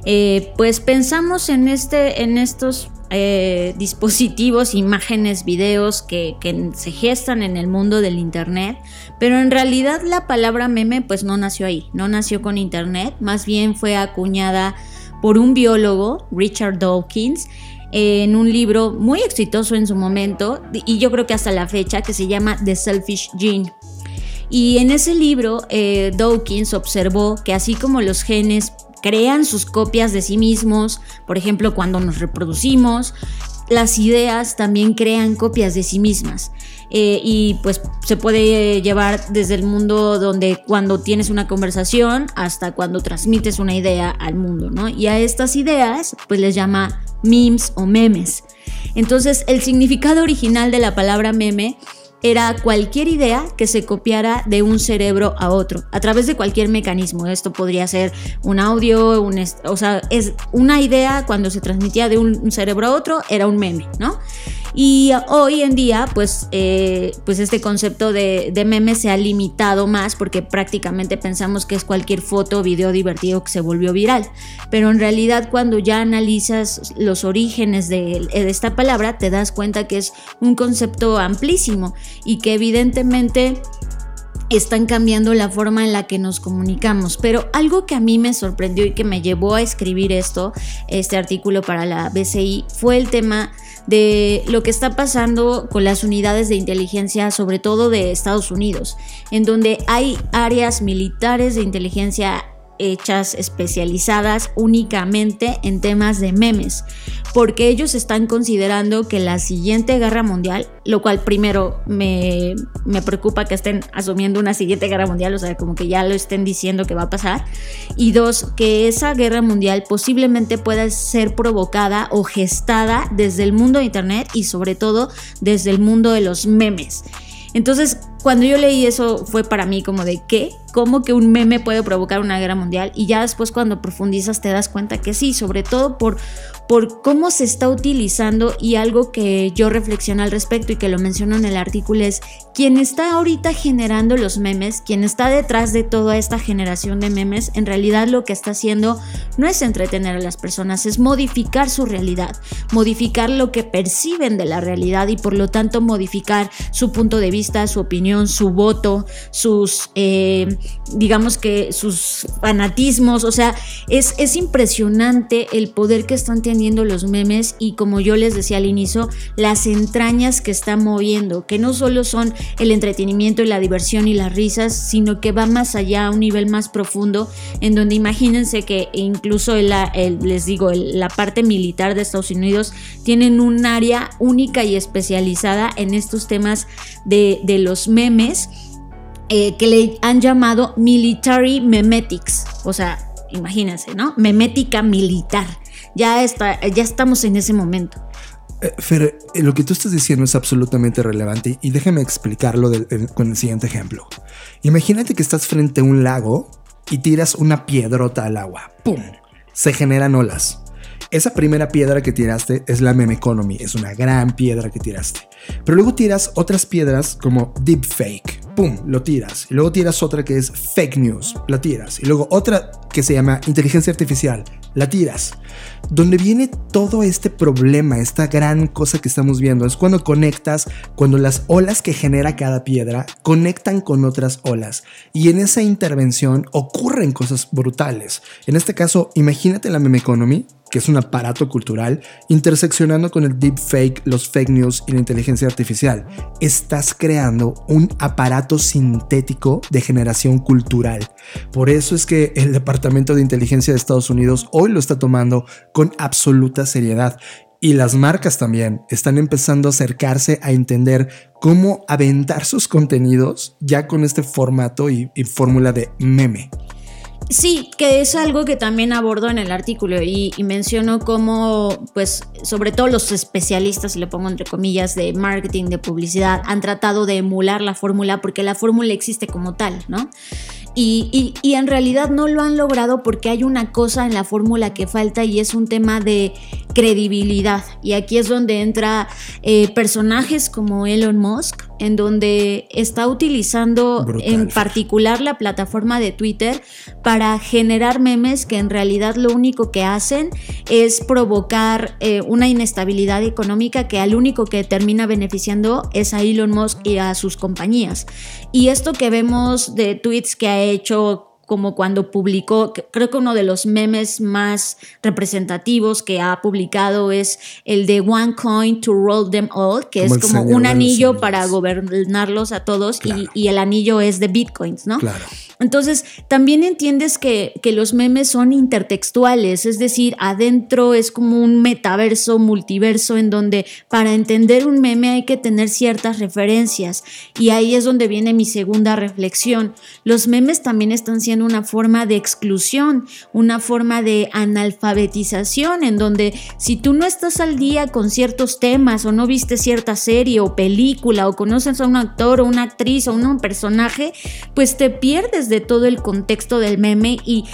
eh, pues pensamos en, este, en estos eh, dispositivos, imágenes, videos que, que, se gestan en el mundo del Internet, pero en realidad la palabra meme pues no nació ahí, no nació con Internet, más bien fue acuñada por un biólogo, Richard Dawkins, en un libro muy exitoso en su momento y yo creo que hasta la fecha que se llama The Selfish Gene. Y en ese libro eh, Dawkins observó que así como los genes crean sus copias de sí mismos, por ejemplo cuando nos reproducimos, las ideas también crean copias de sí mismas. Eh, y pues se puede llevar desde el mundo donde cuando tienes una conversación hasta cuando transmites una idea al mundo, ¿no? Y a estas ideas pues les llama memes o memes. Entonces el significado original de la palabra meme era cualquier idea que se copiara de un cerebro a otro, a través de cualquier mecanismo. Esto podría ser un audio, un o sea, es una idea cuando se transmitía de un cerebro a otro, era un meme, ¿no? Y hoy en día, pues, eh, pues este concepto de, de, meme se ha limitado más porque prácticamente pensamos que es cualquier foto o video divertido que se volvió viral. Pero en realidad cuando ya analizas los orígenes de, de esta palabra, te das cuenta que es un concepto amplísimo y que evidentemente están cambiando la forma en la que nos comunicamos. Pero algo que a mí me sorprendió y que me llevó a escribir esto, este artículo para la BCI, fue el tema de lo que está pasando con las unidades de inteligencia, sobre todo de Estados Unidos, en donde hay áreas militares de inteligencia hechas especializadas únicamente en temas de memes, porque ellos están considerando que la siguiente guerra mundial, lo cual primero me, me preocupa que estén asumiendo una siguiente guerra mundial, o sea, como que ya lo estén diciendo que va a pasar, y dos, que esa guerra mundial posiblemente pueda ser provocada o gestada desde el mundo de Internet y sobre todo desde el mundo de los memes. Entonces, cuando yo leí eso fue para mí como de qué, cómo que un meme puede provocar una guerra mundial y ya después cuando profundizas te das cuenta que sí, sobre todo por por cómo se está utilizando y algo que yo reflexiono al respecto y que lo menciono en el artículo es quien está ahorita generando los memes, quien está detrás de toda esta generación de memes, en realidad lo que está haciendo no es entretener a las personas, es modificar su realidad, modificar lo que perciben de la realidad y por lo tanto modificar su punto de vista, su opinión, su voto, sus, eh, digamos que sus fanatismos, o sea, es, es impresionante el poder que están teniendo los memes y como yo les decía al inicio, las entrañas que están moviendo, que no solo son el entretenimiento y la diversión y las risas, sino que va más allá a un nivel más profundo, en donde imagínense que incluso les digo, la parte militar de Estados Unidos tienen un área única y especializada en estos temas de, los memes. Eh, que le han llamado military memetics, o sea, imagínense, ¿no? Memética militar. Ya, está, ya estamos en ese momento. Eh, Fer, eh, lo que tú estás diciendo es absolutamente relevante y déjame explicarlo con el siguiente ejemplo. Imagínate que estás frente a un lago y tiras una piedrota al agua. ¡Pum! Se generan olas. Esa primera piedra que tiraste es la meme economy, es una gran piedra que tiraste. Pero luego tiras otras piedras como deepfake, pum, lo tiras. Y luego tiras otra que es fake news, la tiras. Y luego otra que se llama inteligencia artificial, la tiras. Donde viene todo este problema, esta gran cosa que estamos viendo, es cuando conectas, cuando las olas que genera cada piedra conectan con otras olas. Y en esa intervención ocurren cosas brutales. En este caso, imagínate la meme economy que es un aparato cultural, interseccionando con el deepfake, los fake news y la inteligencia artificial. Estás creando un aparato sintético de generación cultural. Por eso es que el Departamento de Inteligencia de Estados Unidos hoy lo está tomando con absoluta seriedad. Y las marcas también están empezando a acercarse a entender cómo aventar sus contenidos ya con este formato y, y fórmula de meme. Sí, que es algo que también abordo en el artículo y, menciono cómo, pues, sobre todo los especialistas, y le pongo entre comillas, de marketing, de publicidad, han tratado de emular la fórmula porque la fórmula existe como tal, ¿no? Y, en realidad no lo han logrado porque hay una cosa en la fórmula que falta y es un tema de credibilidad. Y aquí es donde entra eh, personajes como Elon Musk, en donde está utilizando en particular la plataforma de Twitter para generar memes que en realidad lo único que hacen es provocar eh, una inestabilidad económica que al único que termina beneficiando es a Elon Musk y a sus compañías. Y esto que vemos de tweets que ha hecho como cuando publicó, creo que uno de los memes más representativos que ha publicado es el de One Coin to Roll Them All, que es como un anillo para gobernarlos a todos y, y, el anillo es de bitcoins, ¿no? Claro. Entonces, también entiendes que, los memes son intertextuales, es decir, adentro es como un metaverso, multiverso, en donde para entender un meme hay que tener ciertas referencias. Y ahí es donde viene mi segunda reflexión. Los memes también están siendo una forma de exclusión, una forma de analfabetización, en donde si tú no estás al día con ciertos temas o no viste cierta serie o película o conoces a un actor o una actriz o un personaje, pues te pierdes de todo el contexto del meme y,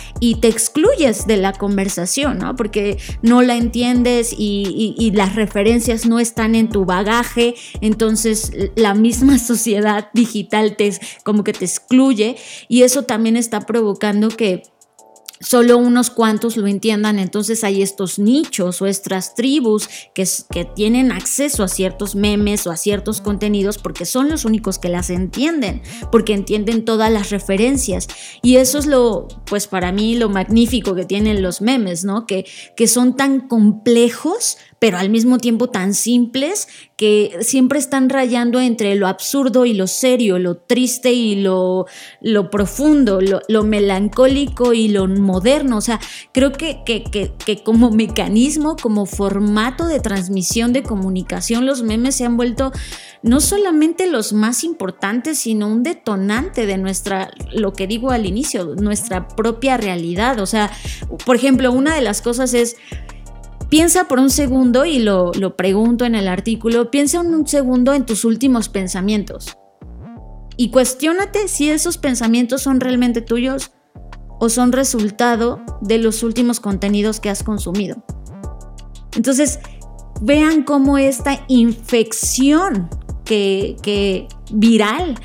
te excluyes de la conversación, ¿no? Porque no la entiendes y, y las referencias no están en tu bagaje, entonces la misma sociedad digital te, como que te excluye y eso también está provocando que solo unos cuantos lo entiendan, entonces hay estos nichos o estas tribus que, tienen acceso a ciertos memes o a ciertos contenidos porque son los únicos que las entienden, porque entienden todas las referencias. Y eso es lo, pues para mí, lo magnífico que tienen los memes, ¿no? Que, que son tan complejos, pero al mismo tiempo tan simples que siempre están rayando entre lo absurdo y lo serio, lo triste y lo, lo profundo, lo, melancólico y lo moderno. O sea, creo que, que, que, como mecanismo, como formato de transmisión de comunicación, los memes se han vuelto no solamente los más importantes, sino un detonante de nuestra, lo que digo al inicio, nuestra propia realidad. O sea, por ejemplo, una de las cosas es Piensa por un segundo, y lo, pregunto en el artículo, piensa un segundo en tus últimos pensamientos. Y cuestiónate si esos pensamientos son realmente tuyos o son resultado de los últimos contenidos que has consumido. Entonces, vean cómo esta infección que, que viral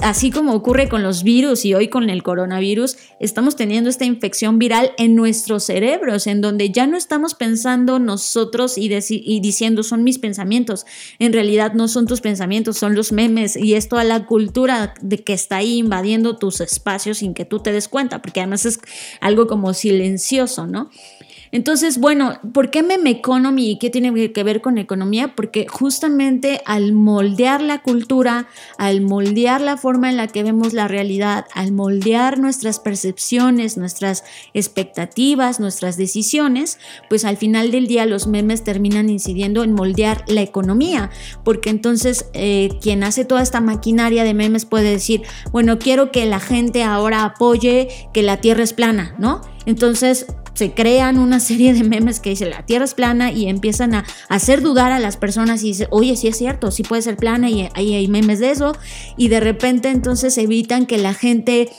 así como ocurre con los virus y hoy con el coronavirus, estamos teniendo esta infección viral en nuestros cerebros, en donde ya no estamos pensando nosotros y, diciendo son mis pensamientos. En realidad no son tus pensamientos, son los memes y es toda la cultura de que está ahí invadiendo tus espacios sin que tú te des cuenta, porque además es algo como silencioso, ¿no? Entonces, bueno, ¿por qué meme economy y qué tiene que ver con economía? Porque justamente al moldear la cultura, al moldear la forma en la que vemos la realidad, al moldear nuestras percepciones, nuestras expectativas, nuestras decisiones, pues al final del día los memes terminan incidiendo en moldear la economía, porque entonces eh, quien hace toda esta maquinaria de memes puede decir, bueno, quiero que la gente ahora apoye que la Tierra es plana, ¿no? Entonces se crean una serie de memes que dice la Tierra es plana y empiezan a hacer dudar a las personas y dicen, oye, sí es cierto, sí puede ser plana y ahí hay memes de eso. Y de repente entonces evitan que la gente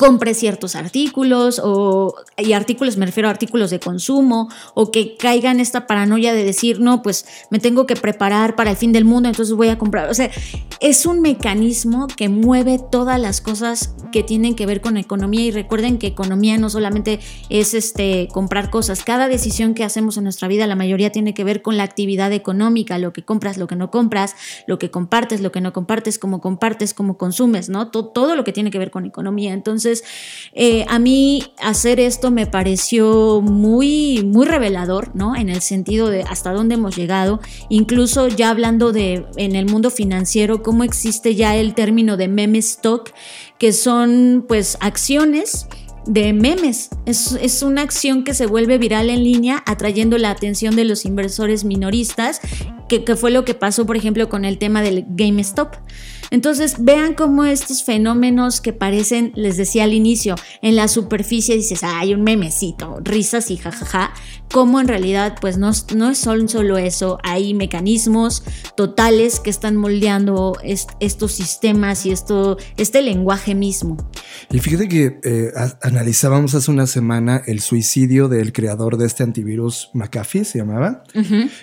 compre ciertos artículos o y artículos me refiero a artículos de consumo o que caiga en esta paranoia de decir no pues me tengo que preparar para el fin del mundo entonces voy a comprar o sea es un mecanismo que mueve todas las cosas que tienen que ver con economía y recuerden que economía no solamente es este comprar cosas. Cada decisión que hacemos en nuestra vida la mayoría tiene que ver con la actividad económica lo que compras lo que no compras lo que compartes lo que no compartes cómo compartes cómo consumes no todo, todo lo que tiene que ver con economía. Entonces eh, a mí hacer esto me pareció muy, muy revelador, ¿no? En el sentido de hasta dónde hemos llegado, incluso ya hablando de en el mundo financiero, cómo existe ya el término de meme stock, que son pues acciones de memes. Es, es, una acción que se vuelve viral en línea atrayendo la atención de los inversores minoristas, que, que fue lo que pasó, por ejemplo, con el tema del GameStop. Entonces, vean cómo estos fenómenos que parecen, les decía al inicio, en la superficie dices, hay un memecito, risas y jajaja, como en realidad, pues no, no es solo eso, hay mecanismos totales que están moldeando estos sistemas y esto, este lenguaje mismo. Y fíjate que eh, analizábamos hace una semana el suicidio del creador de este antivirus McAfee, se llamaba.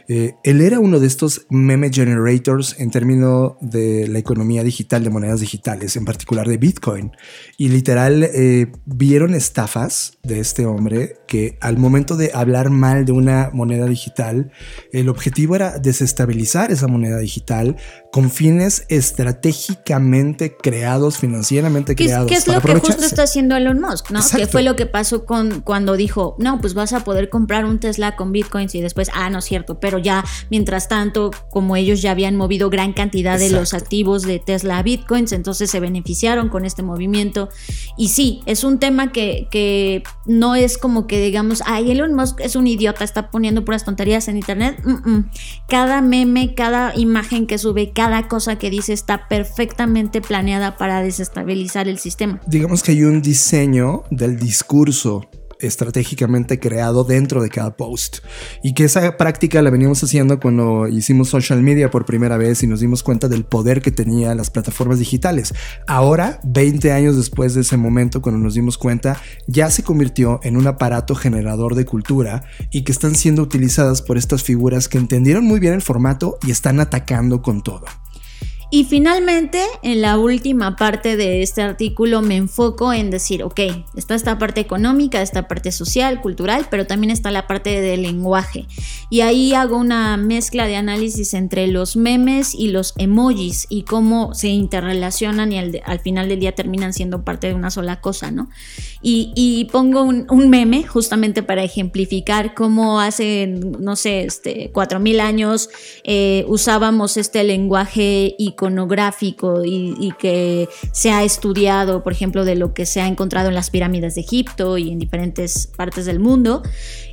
Eh, él era uno de estos meme generators en términos de la economía digital, de monedas digitales, en particular de Bitcoin. Y literal eh, vieron estafas de este hombre que al momento de hablar mal de una moneda digital, el objetivo era desestabilizar esa moneda digital con fines estratégicamente creados, financieramente creados. ¿Qué es lo que justo está haciendo Elon Musk? ¿no? Que fue lo que pasó con cuando dijo, no, pues vas a poder comprar un Tesla con Bitcoins y después, ah, no es cierto, pero ya mientras tanto, como ellos ya habían movido gran cantidad de los activos de Tesla Bitcoins, entonces se beneficiaron con este movimiento. Y sí, es un tema que, que no es como que digamos, ay, Elon Musk es un idiota, está poniendo puras tonterías en Internet. Cada meme, cada imagen que sube, cada cosa que dice está perfectamente planeada para desestabilizar el sistema. Digamos que hay un diseño del discurso estratégicamente creado dentro de cada post. Y que esa práctica la veníamos haciendo cuando hicimos social media por primera vez y nos dimos cuenta del poder que tenía las plataformas digitales. Ahora, 20 años después de ese momento, cuando nos dimos cuenta, ya se convirtió en un aparato generador de cultura y que están siendo utilizadas por estas figuras que entendieron muy bien el formato y están atacando con todo. Y finalmente, en la última parte de este artículo me enfoco en decir, ok, está esta parte económica, esta parte social, cultural, pero también está la parte del lenguaje. Y ahí hago una mezcla de análisis entre los memes y los emojis y cómo se interrelacionan y al, al final del día terminan siendo parte de una sola cosa, ¿no? Y, y pongo un, meme justamente para ejemplificar cómo hace, no sé, este, 4.000 años eh, usábamos este lenguaje y iconográfico y, que se ha estudiado, por ejemplo, de lo que se ha encontrado en las pirámides de Egipto y en diferentes partes del mundo.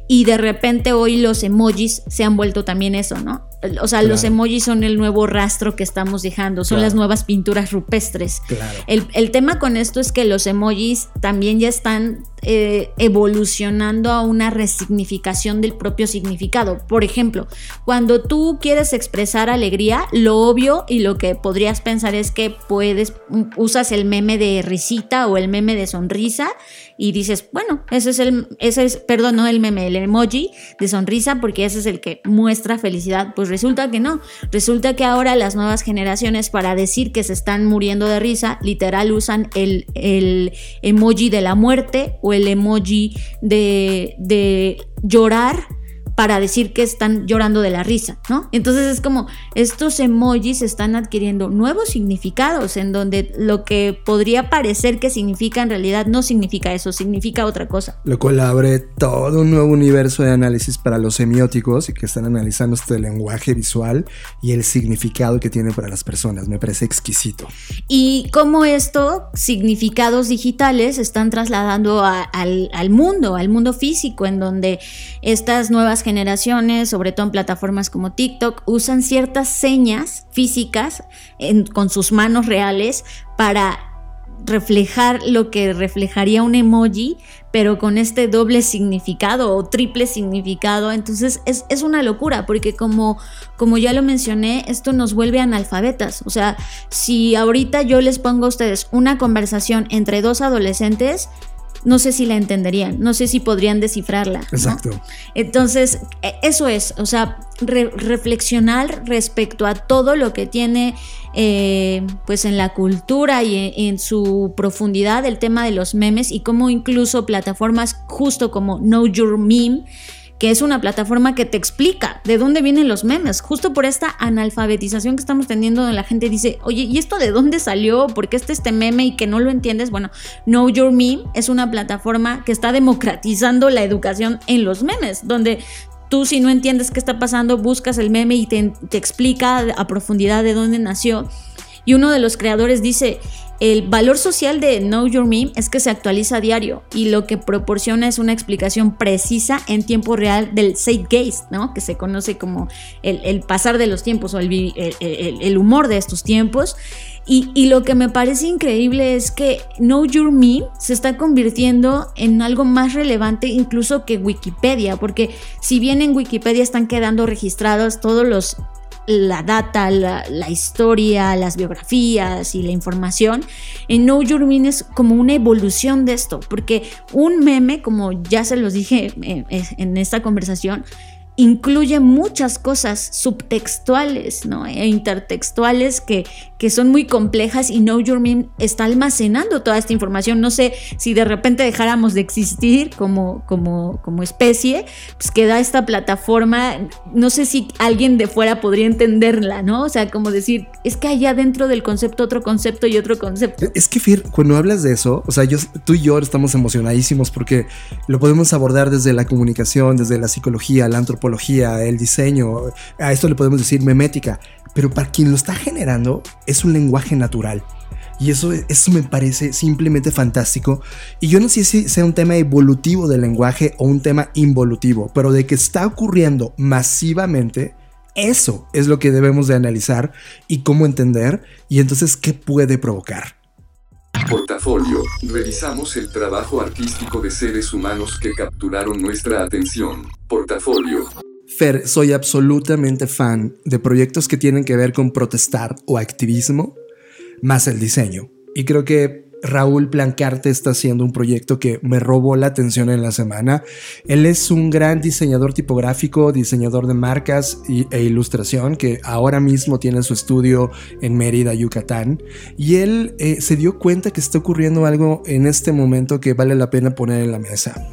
Y de repente hoy los emojis se han vuelto también eso, ¿no? O sea, los emojis son el nuevo rastro que estamos dejando, son las nuevas pinturas rupestres. El, el, tema con esto es que los emojis también ya están eh, evolucionando a una resignificación del propio significado. Por ejemplo, cuando tú quieres expresar alegría, lo obvio y lo que podrías pensar es que puedes, usas el meme de risita o el meme de sonrisa y dices, bueno, ese es el, es, perdón, no el meme, el emoji de sonrisa porque ese es el que muestra felicidad. Pues resulta que no, resulta que ahora las nuevas generaciones para decir que se están muriendo de risa, literal usan el, el emoji de la muerte o el emoji de, de llorar para decir que están llorando de la risa, ¿no? Entonces es como estos emojis están adquiriendo nuevos significados en donde lo que podría parecer que significa en realidad no significa eso, significa otra cosa. Lo cual abre todo un nuevo universo de análisis para los semióticos y que están analizando este lenguaje visual y el significado que tiene para las personas. Me parece exquisito. Y cómo esto, significados digitales, están trasladando al, al mundo, al mundo físico, en donde estas nuevas generaciones, sobre todo en plataformas como TikTok, usan ciertas señas físicas con sus manos reales para reflejar lo que reflejaría un emoji, pero con este doble significado o triple significado. Entonces es, es, una locura, porque como, como ya lo mencioné, esto nos vuelve analfabetas. O sea, si ahorita yo les pongo a ustedes una conversación entre dos adolescentes, no sé si la entenderían, no sé si podrían descifrarla. Exacto. Entonces, e, eso es, o sea, reflexionar respecto a todo lo que tiene eh, pues en la cultura y en, en, su profundidad el tema de los memes y cómo incluso plataformas justo como Know Your Meme que es una plataforma que te explica de dónde vienen los memes, justo por esta analfabetización que estamos teniendo donde la gente dice, oye, ¿y esto de dónde salió? ¿Por qué está este meme y que no lo entiendes? Bueno, Know Your Meme es una plataforma que está democratizando la educación en los memes, donde tú si no entiendes qué está pasando, buscas el meme y te, te explica a profundidad de dónde nació. Y uno de los creadores dice, el valor social de Know Your Meme es que se actualiza a diario y lo que proporciona es una explicación precisa en tiempo real del zeitgeist, ¿no? Que se conoce como el, pasar de los tiempos o el, humor de estos tiempos. Y, y, lo que me parece increíble es que Know Your Meme se está convirtiendo en algo más relevante incluso que Wikipedia, porque si bien en Wikipedia están quedando registrados todos los la data, la, historia, las biografías y la información, en Know Your Meme es como una evolución de esto, porque un meme, como ya se los dije eh, en esta conversación, incluye muchas cosas subtextuales ¿no? e intertextuales que, que son muy complejas y Know Your Meme está almacenando toda esta información. No sé si de repente dejáramos de existir como, como, como especie, pues queda esta plataforma, no sé si alguien de fuera podría entenderla, ¿no? O sea, como decir, es que allá dentro del concepto otro concepto y otro concepto. Es que, Fir, cuando hablas de eso, o sea, yo, tú y yo estamos emocionadísimos porque lo podemos abordar desde la comunicación, desde la psicología, la antropología el diseño, a esto le podemos decir memética, pero para quien lo está generando es un lenguaje natural. Y eso, eso me parece simplemente fantástico. Y yo no sé si sea un tema evolutivo del lenguaje o un tema involutivo, pero de que está ocurriendo masivamente, eso es lo que debemos de analizar y cómo entender y entonces qué puede provocar. Portafolio. Revisamos el trabajo artístico de seres humanos que capturaron nuestra atención. Portafolio. Fer, soy absolutamente fan de proyectos que tienen que ver con protestar o activismo, más el diseño. Y creo que Raúl Plancarte está haciendo un proyecto que me robó la atención en la semana. Él es un gran diseñador tipográfico, diseñador de marcas e ilustración que ahora mismo tiene su estudio en Mérida, Yucatán. Y él eh, se dio cuenta que está ocurriendo algo en este momento que vale la pena poner en la mesa.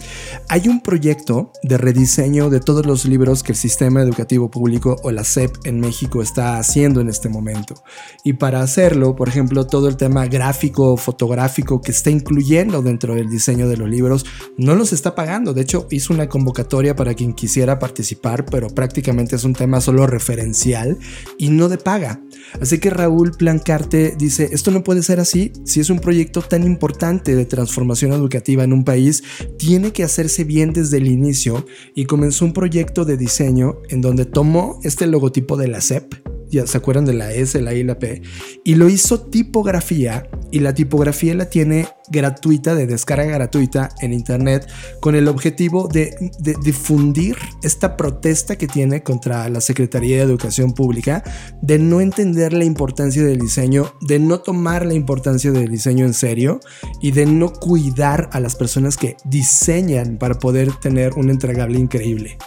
Hay un proyecto de rediseño de todos los libros que el sistema educativo público o la SEP en México está haciendo en este momento. Y para hacerlo, por ejemplo, todo el tema gráfico, fotográfico que está incluyendo dentro del diseño de los libros, no los está pagando. De hecho, hizo una convocatoria para quien quisiera participar, pero prácticamente es un tema solo referencial y no de paga. Así que Raúl Plancarte dice, esto no puede ser así. Si es un proyecto tan importante de transformación educativa en un país, tiene que hacerse bien desde el inicio y comenzó un proyecto de diseño en donde tomó este logotipo de la SEP, ya se acuerdan de la S, la I y la P, y lo hizo tipografía y la tipografía la tiene gratuita, de descarga gratuita en internet, con el objetivo de, difundir esta protesta que tiene contra la Secretaría de Educación Pública, de no entender la importancia del diseño, de no tomar la importancia del diseño en serio y de no cuidar a las personas que diseñan para poder tener un entregable increíble.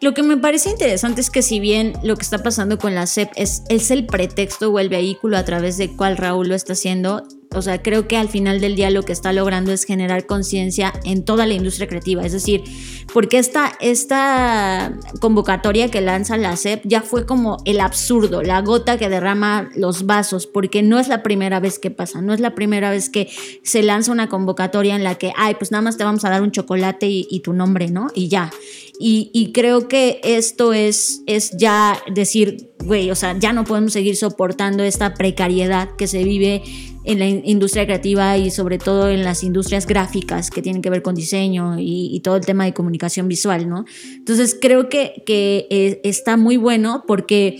Lo que me parece interesante es que si bien lo que está pasando con la SEP es, es el pretexto o el vehículo a través del cual Raúl lo está haciendo, o sea, creo que al final del día lo que está logrando es generar conciencia en toda la industria creativa. Es decir, porque esta, esta convocatoria que lanza la SEP ya fue como el absurdo, la gota que derrama los vasos, porque no es la primera vez que pasa, no es la primera vez que se lanza una convocatoria en la que, ay, pues nada más te vamos a dar un chocolate y, tu nombre, ¿no? Y ya. Y, y, creo que esto es, es ya decir, güey, o sea, ya no podemos seguir soportando esta precariedad que se vive en la industria creativa y sobre todo en las industrias gráficas que tienen que ver con diseño y, todo el tema de comunicación visual, ¿no? Entonces creo que, que eh, está muy bueno porque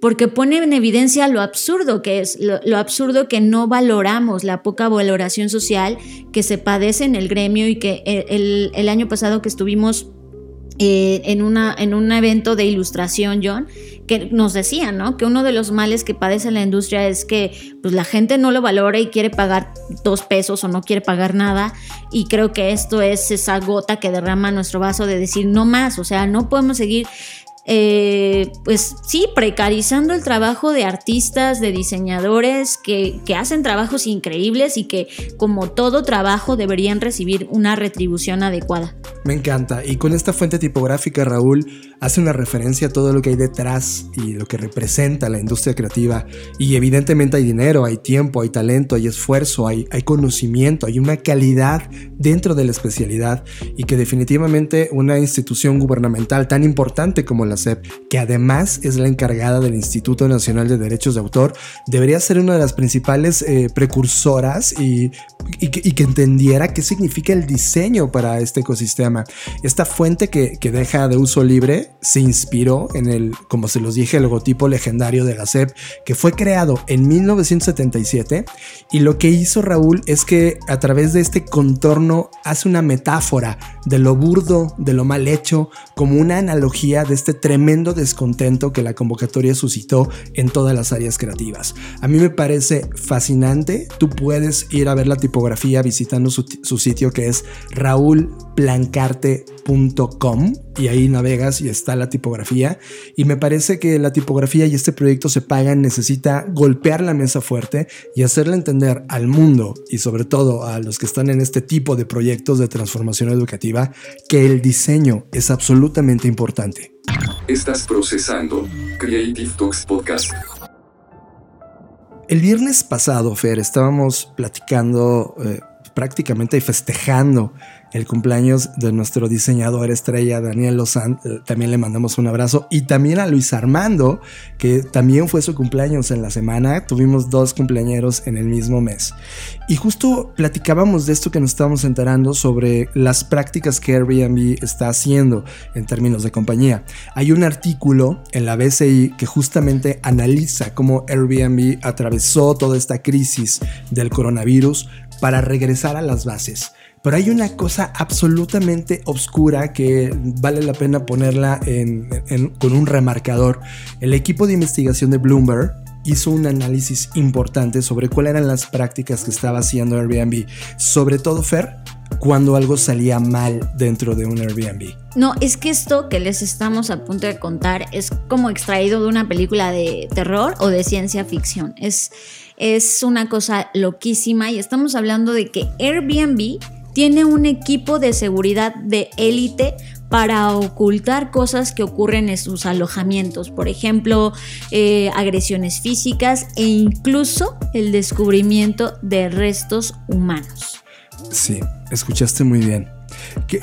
porque pone en evidencia lo absurdo que es, lo, absurdo que no valoramos, la poca valoración social que se padece en el gremio y que eh, el, el año pasado que estuvimos eh, en, una, en un evento de ilustración, John, que nos decían, ¿no? Que uno de los males que padece la industria es que pues, la gente no lo valora y quiere pagar dos pesos o no quiere pagar nada. Y creo que esto es esa gota que derrama nuestro vaso de decir no más, o sea, no podemos seguir eh, pues sí, precarizando el trabajo de artistas, de diseñadores que, que, hacen trabajos increíbles y que como todo trabajo deberían recibir una retribución adecuada. Me encanta. Y con esta fuente tipográfica, Raúl hace una referencia a todo lo que hay detrás y lo que representa la industria creativa. Y evidentemente hay dinero, hay tiempo, hay talento, hay esfuerzo, hay, hay conocimiento, hay una calidad dentro de la especialidad y que definitivamente una institución gubernamental tan importante como la SEP, que además es la encargada del Instituto Nacional de Derechos de Autor, debería ser una de las principales eh, precursoras y, y, que, entendiera qué significa el diseño para este ecosistema. Esta fuente que, que deja de uso libre se inspiró en el, como se los dije, el logotipo legendario de la SEP, que fue creado en 1977 y lo que hizo Raúl es que a través de este contorno hace una metáfora de lo burdo, de lo mal hecho, como una analogía de este tremendo descontento que la convocatoria suscitó en todas las áreas creativas. A mí me parece fascinante, tú puedes ir a ver la tipografía visitando su, sitio que es raulplancarte.com y ahí navegas y está la tipografía y me parece que la tipografía y este proyecto se pagan necesita golpear la mesa fuerte y hacerle entender al mundo y sobre todo a los que están en este tipo de proyectos de transformación educativa que el diseño es absolutamente importante. Estás procesando Creative Talks Podcast. El viernes pasado, Fer, estábamos platicando eh, prácticamente festejando el cumpleaños de nuestro diseñador estrella Daniel Lozán. Eh, también le mandamos un abrazo. Y también a Luis Armando, que también fue su cumpleaños en la semana. Tuvimos dos cumpleañeros en el mismo mes. Y justo platicábamos de esto que nos estábamos enterando sobre las prácticas que Airbnb está haciendo en términos de compañía. Hay un artículo en la BCI que justamente analiza cómo Airbnb atravesó toda esta crisis del coronavirus para regresar a las bases pero hay una cosa absolutamente oscura que vale la pena ponerla con un remarcador. El equipo de investigación de Bloomberg hizo un análisis importante sobre cuáles eran las prácticas que estaba haciendo Airbnb, sobre todo Fer, cuando algo salía mal dentro de un Airbnb. No, es que esto que les estamos a punto de contar es como extraído de una película de terror o de ciencia ficción. Es, es una cosa loquísima y estamos hablando de que Airbnb tiene un equipo de seguridad de élite para ocultar cosas que ocurren en sus alojamientos, por ejemplo, eh, agresiones físicas e incluso el descubrimiento de restos humanos. Sí, escuchaste muy bien.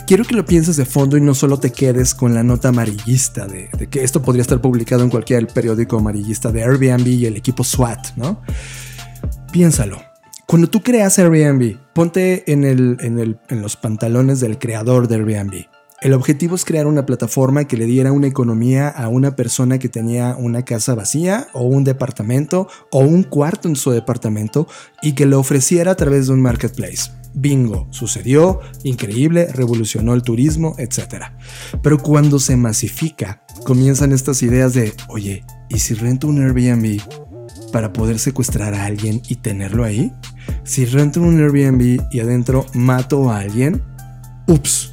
Quiero que lo pienses de fondo y no solo te quedes con la nota amarillista de, de, que esto podría estar publicado en cualquier periódico amarillista de Airbnb y el equipo SWAT, ¿no? Piénsalo. Cuando tú creas Airbnb, ponte en, el, en, los pantalones del creador de Airbnb. El objetivo es crear una plataforma que le diera una economía a una persona que tenía una casa vacía o un departamento o un cuarto en su departamento y que le ofreciera a través de un marketplace. Bingo, sucedió, increíble, revolucionó el turismo, etc. Pero cuando se masifica, comienzan estas ideas de, oye, ¿y si rento un Airbnb para poder secuestrar a alguien y tenerlo ahí? Si rento un Airbnb y adentro mato a alguien, ups,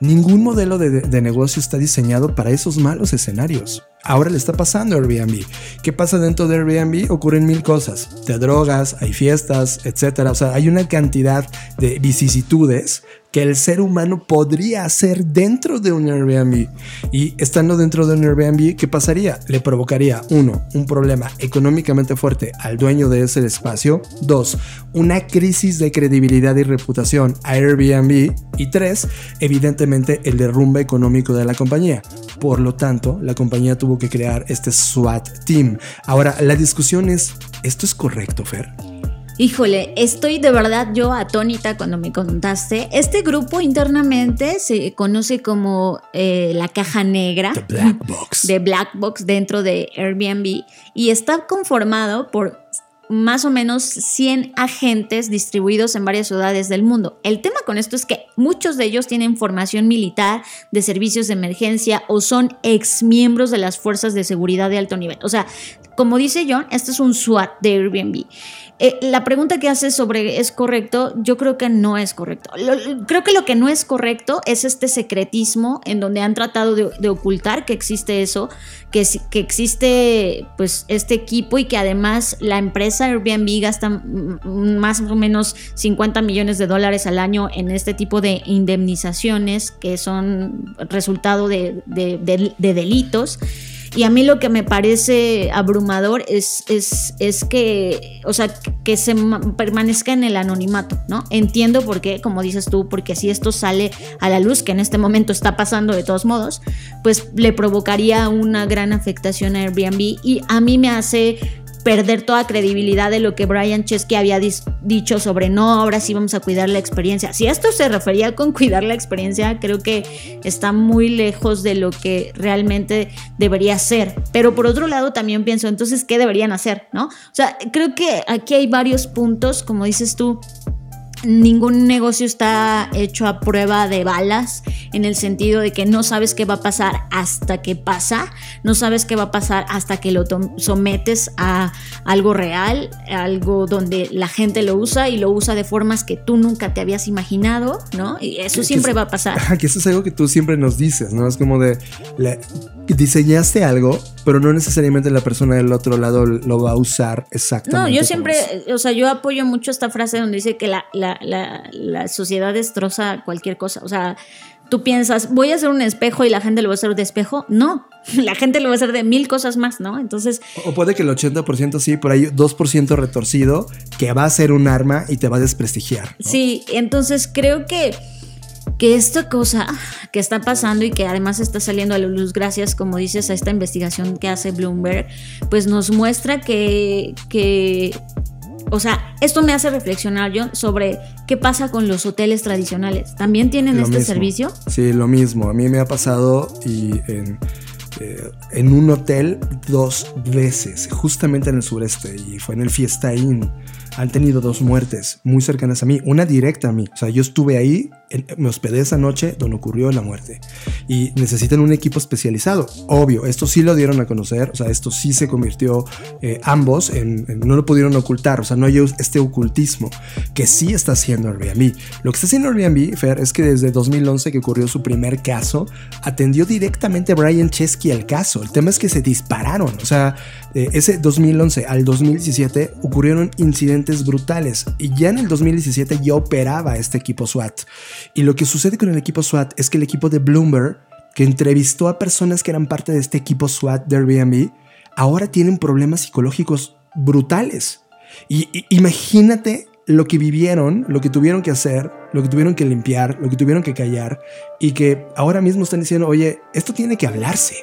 ningún modelo de, de, negocio está diseñado para esos malos escenarios. Ahora le está pasando a Airbnb. ¿Qué pasa dentro de Airbnb? Ocurren mil cosas. Te drogas, hay fiestas, etc. O sea, hay una cantidad de vicisitudes que el ser humano podría hacer dentro de un Airbnb. Y estando dentro de un Airbnb, ¿qué pasaría? Le provocaría, uno, un problema económicamente fuerte al dueño de ese espacio. Dos, una crisis de credibilidad y reputación a Airbnb. Y tres, evidentemente el derrumbe económico de la compañía. Por lo tanto, la compañía tuvo que crear este SWAT team. Ahora, la discusión es, ¿esto es correcto, Fer? Híjole, estoy de verdad yo atónita cuando me contaste. Este grupo internamente se conoce como eh, la caja negra. The Black Box. De Black Box dentro de Airbnb y está conformado por más o menos 100 agentes distribuidos en varias ciudades del mundo. El tema con esto es que muchos de ellos tienen formación militar, de servicios de emergencia o son ex miembros de las fuerzas de seguridad de alto nivel. O sea, como dice John, este es un SWAT de Airbnb. Eh, la pregunta que hace sobre es correcto, yo creo que no es correcto. Lo, creo que lo que no es correcto es este secretismo en donde han tratado de, ocultar que existe eso, que, que, existe pues este equipo y que además la empresa Airbnb gasta más o menos 50 millones de dólares al año en este tipo de indemnizaciones que son resultado de delitos. Y a mí lo que me parece abrumador es, es, es que, o sea, que se permanezca en el anonimato, ¿no? Entiendo por qué, como dices tú, porque si esto sale a la luz, que en este momento está pasando de todos modos, pues le provocaría una gran afectación a Airbnb y a mí me hace perder toda credibilidad de lo que Brian Chesky había dicho sobre no, ahora sí vamos a cuidar la experiencia. Si esto se refería con cuidar la experiencia, creo que está muy lejos de lo que realmente debería ser. Pero por otro lado también pienso, entonces, ¿qué deberían hacer? ¿No? O sea, creo que aquí hay varios puntos, como dices tú, ningún negocio está hecho a prueba de balas, en el sentido de que no sabes qué va a pasar hasta que pasa, no sabes qué va a pasar hasta que lo sometes a algo real, algo donde la gente lo usa y lo usa de formas que tú nunca te habías imaginado, ¿no? Y eso que, siempre que, va a pasar. Que eso es algo que tú siempre nos dices, ¿no? Es como de, diseñaste algo, pero no necesariamente la persona del otro lado lo va a usar exactamente. No, yo siempre, o sea, yo apoyo mucho esta frase donde dice que la, la, la, la sociedad destroza cualquier cosa. O sea, tú piensas, voy a hacer un espejo y la gente lo va a hacer de espejo. No, la gente lo va a hacer de mil cosas más, ¿no? Entonces. O puede que el 80% sí, por ahí 2% retorcido, que va a ser un arma y te va a desprestigiar. ¿no? Sí, entonces creo que que esta cosa que está pasando y que además está saliendo a la luz gracias, como dices, a esta investigación que hace Bloomberg, pues nos muestra que, que o sea, esto me hace reflexionar, John, sobre qué pasa con los hoteles tradicionales. ¿También tienen Lo este mismo. servicio? Sí, lo mismo. A mí me ha pasado y en, eh, en un hotel dos veces, justamente en el sureste, y fue en el Fiesta Inn. han tenido dos muertes muy cercanas a mí, una directa a mí. O sea, yo estuve ahí, me hospedé esa noche donde ocurrió la muerte. Y necesitan un equipo especializado. Obvio, esto sí lo dieron a conocer, o sea, esto sí se convirtió eh, ambos en, en- no lo pudieron ocultar, o sea, no hay este ocultismo que sí está haciendo Airbnb. Lo que está haciendo Airbnb, Fer, es que desde 2011 que ocurrió su primer caso, atendió directamente a Brian Chesky al caso. El tema es que se dispararon, o sea, de ese 2011 al 2017 ocurrieron incidentes brutales y ya en el 2017 ya operaba este equipo SWAT. Y lo que sucede con el equipo SWAT es que el equipo de Bloomberg, que entrevistó a personas que eran parte de este equipo SWAT Airbnb, ahora tienen problemas psicológicos brutales. Y, imagínate lo que vivieron, lo que tuvieron que hacer, lo que tuvieron que limpiar, lo que tuvieron que callar y que ahora mismo están diciendo, oye, esto tiene que hablarse.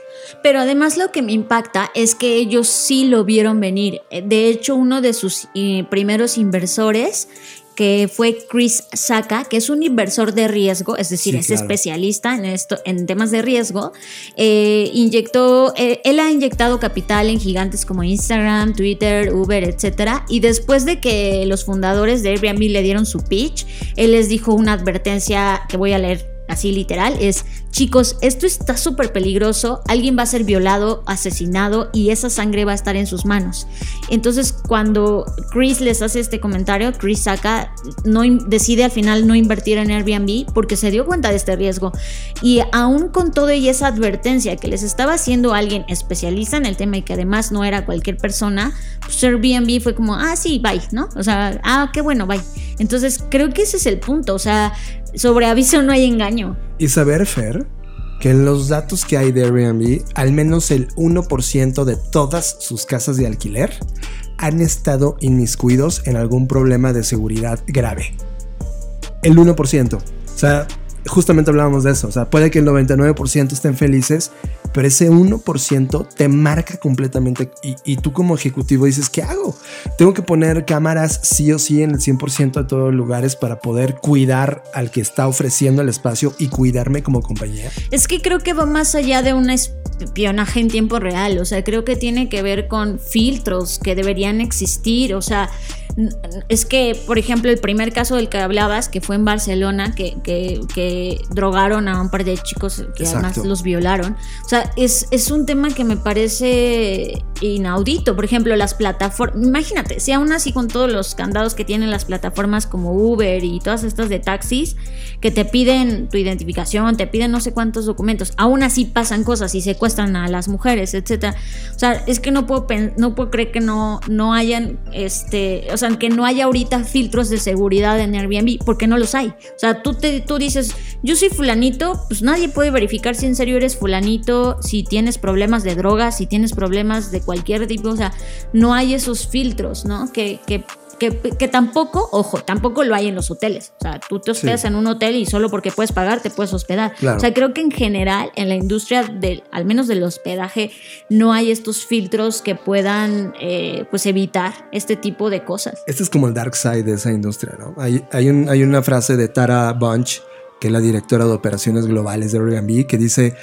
Pero además lo que me impacta es que ellos sí lo vieron venir. De hecho, uno de sus eh, primeros inversores, que fue Chris Saka, que es un inversor de riesgo, es decir, Sí, es claro. especialista en esto, en temas de riesgo, eh, inyectó, eh, él ha inyectado capital en gigantes como Instagram, Twitter, Uber, etcétera. Y después de que los fundadores de Airbnb le dieron su pitch, él les dijo una advertencia que voy a leer así literal, es, chicos, esto está súper peligroso, alguien va a ser violado, asesinado y esa sangre va a estar en sus manos. Entonces, cuando Chris les hace este comentario, Chris saca, no decide al final no invertir en Airbnb porque se dio cuenta de este riesgo. Y aún con todo y esa advertencia que les estaba haciendo alguien especialista en el tema y que además no era cualquier persona, pues Airbnb fue como, ah, sí, bye, ¿no? O sea, ah, qué bueno, bye. Entonces, creo que ese es el punto, o sea, sobre aviso no hay engaño. Y Fer, que en los datos que hay de Airbnb, al menos el 1% de todas sus casas de alquiler han estado inmiscuidos en algún problema de seguridad grave. El 1%. O sea, justamente hablábamos de eso. O sea, puede que el 99% estén felices, pero ese 1% te marca completamente. Y, y tú como ejecutivo dices, ¿qué hago? Tengo que poner cámaras sí o sí en el 100% de todos los lugares para poder cuidar al que está ofreciendo el espacio y cuidarme como compañía. Es que creo que va más allá de un espionaje en tiempo real, o sea, creo que tiene que ver con filtros que deberían existir, o sea, es que, por ejemplo, el primer caso del que hablabas, que fue en Barcelona, que, que- que drogaron a un par de chicos que además los violaron, o sea, es, es un tema que me parece inaudito, por ejemplo, las plataformas, imagínate, si aún así con todos los candados que tienen las plataformas como Uber y todas estas de taxis, que te piden tu identificación, te piden no sé cuántos documentos, aún así pasan cosas y secuestran a las mujeres, etcétera. O sea, es que no puedo no puedo creer que no no hayan este, o sea, que no haya ahorita filtros de seguridad en Airbnb, porque no los hay. O sea, tú te tú dices, "Yo soy fulanito", pues nadie puede verificar si en serio eres fulanito, si tienes problemas de drogas, si tienes problemas de cualquier tipo, o sea, no hay esos filtros, ¿no? Que que que, que tampoco, ojo, tampoco lo hay en los hoteles. O sea, tú te hospedas Sí. en un hotel y solo porque puedes pagar te puedes hospedar. Claro. O sea, creo que en general en la industria del, al menos del hospedaje, no hay estos filtros que puedan eh, pues evitar este tipo de cosas. Este es como el dark side de esa industria, ¿no? Hay, hay, un- hay una frase de Tara Bunch, que es la directora de operaciones globales de Airbnb, que dice,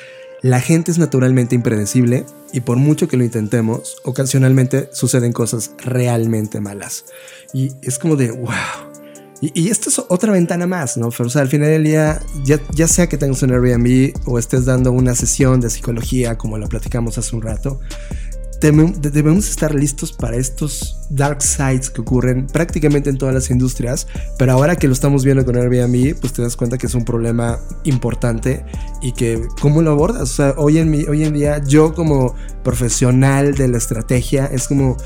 la gente es naturalmente impredecible y por mucho que lo intentemos, ocasionalmente suceden cosas realmente malas. Y es como de, wow. Y, y esto es otra ventana más, ¿no? Pero, o sea, al final del día, ya, ya sea que tengas un Airbnb o estés dando una sesión de psicología, como lo platicamos hace un rato, debemos estar listos para estos dark sides que ocurren prácticamente en todas las industrias, pero ahora que lo estamos viendo con Airbnb, pues te das cuenta que es un problema importante y que cómo lo abordas. O sea, hoy en, mi- hoy en día yo como profesional de la estrategia es como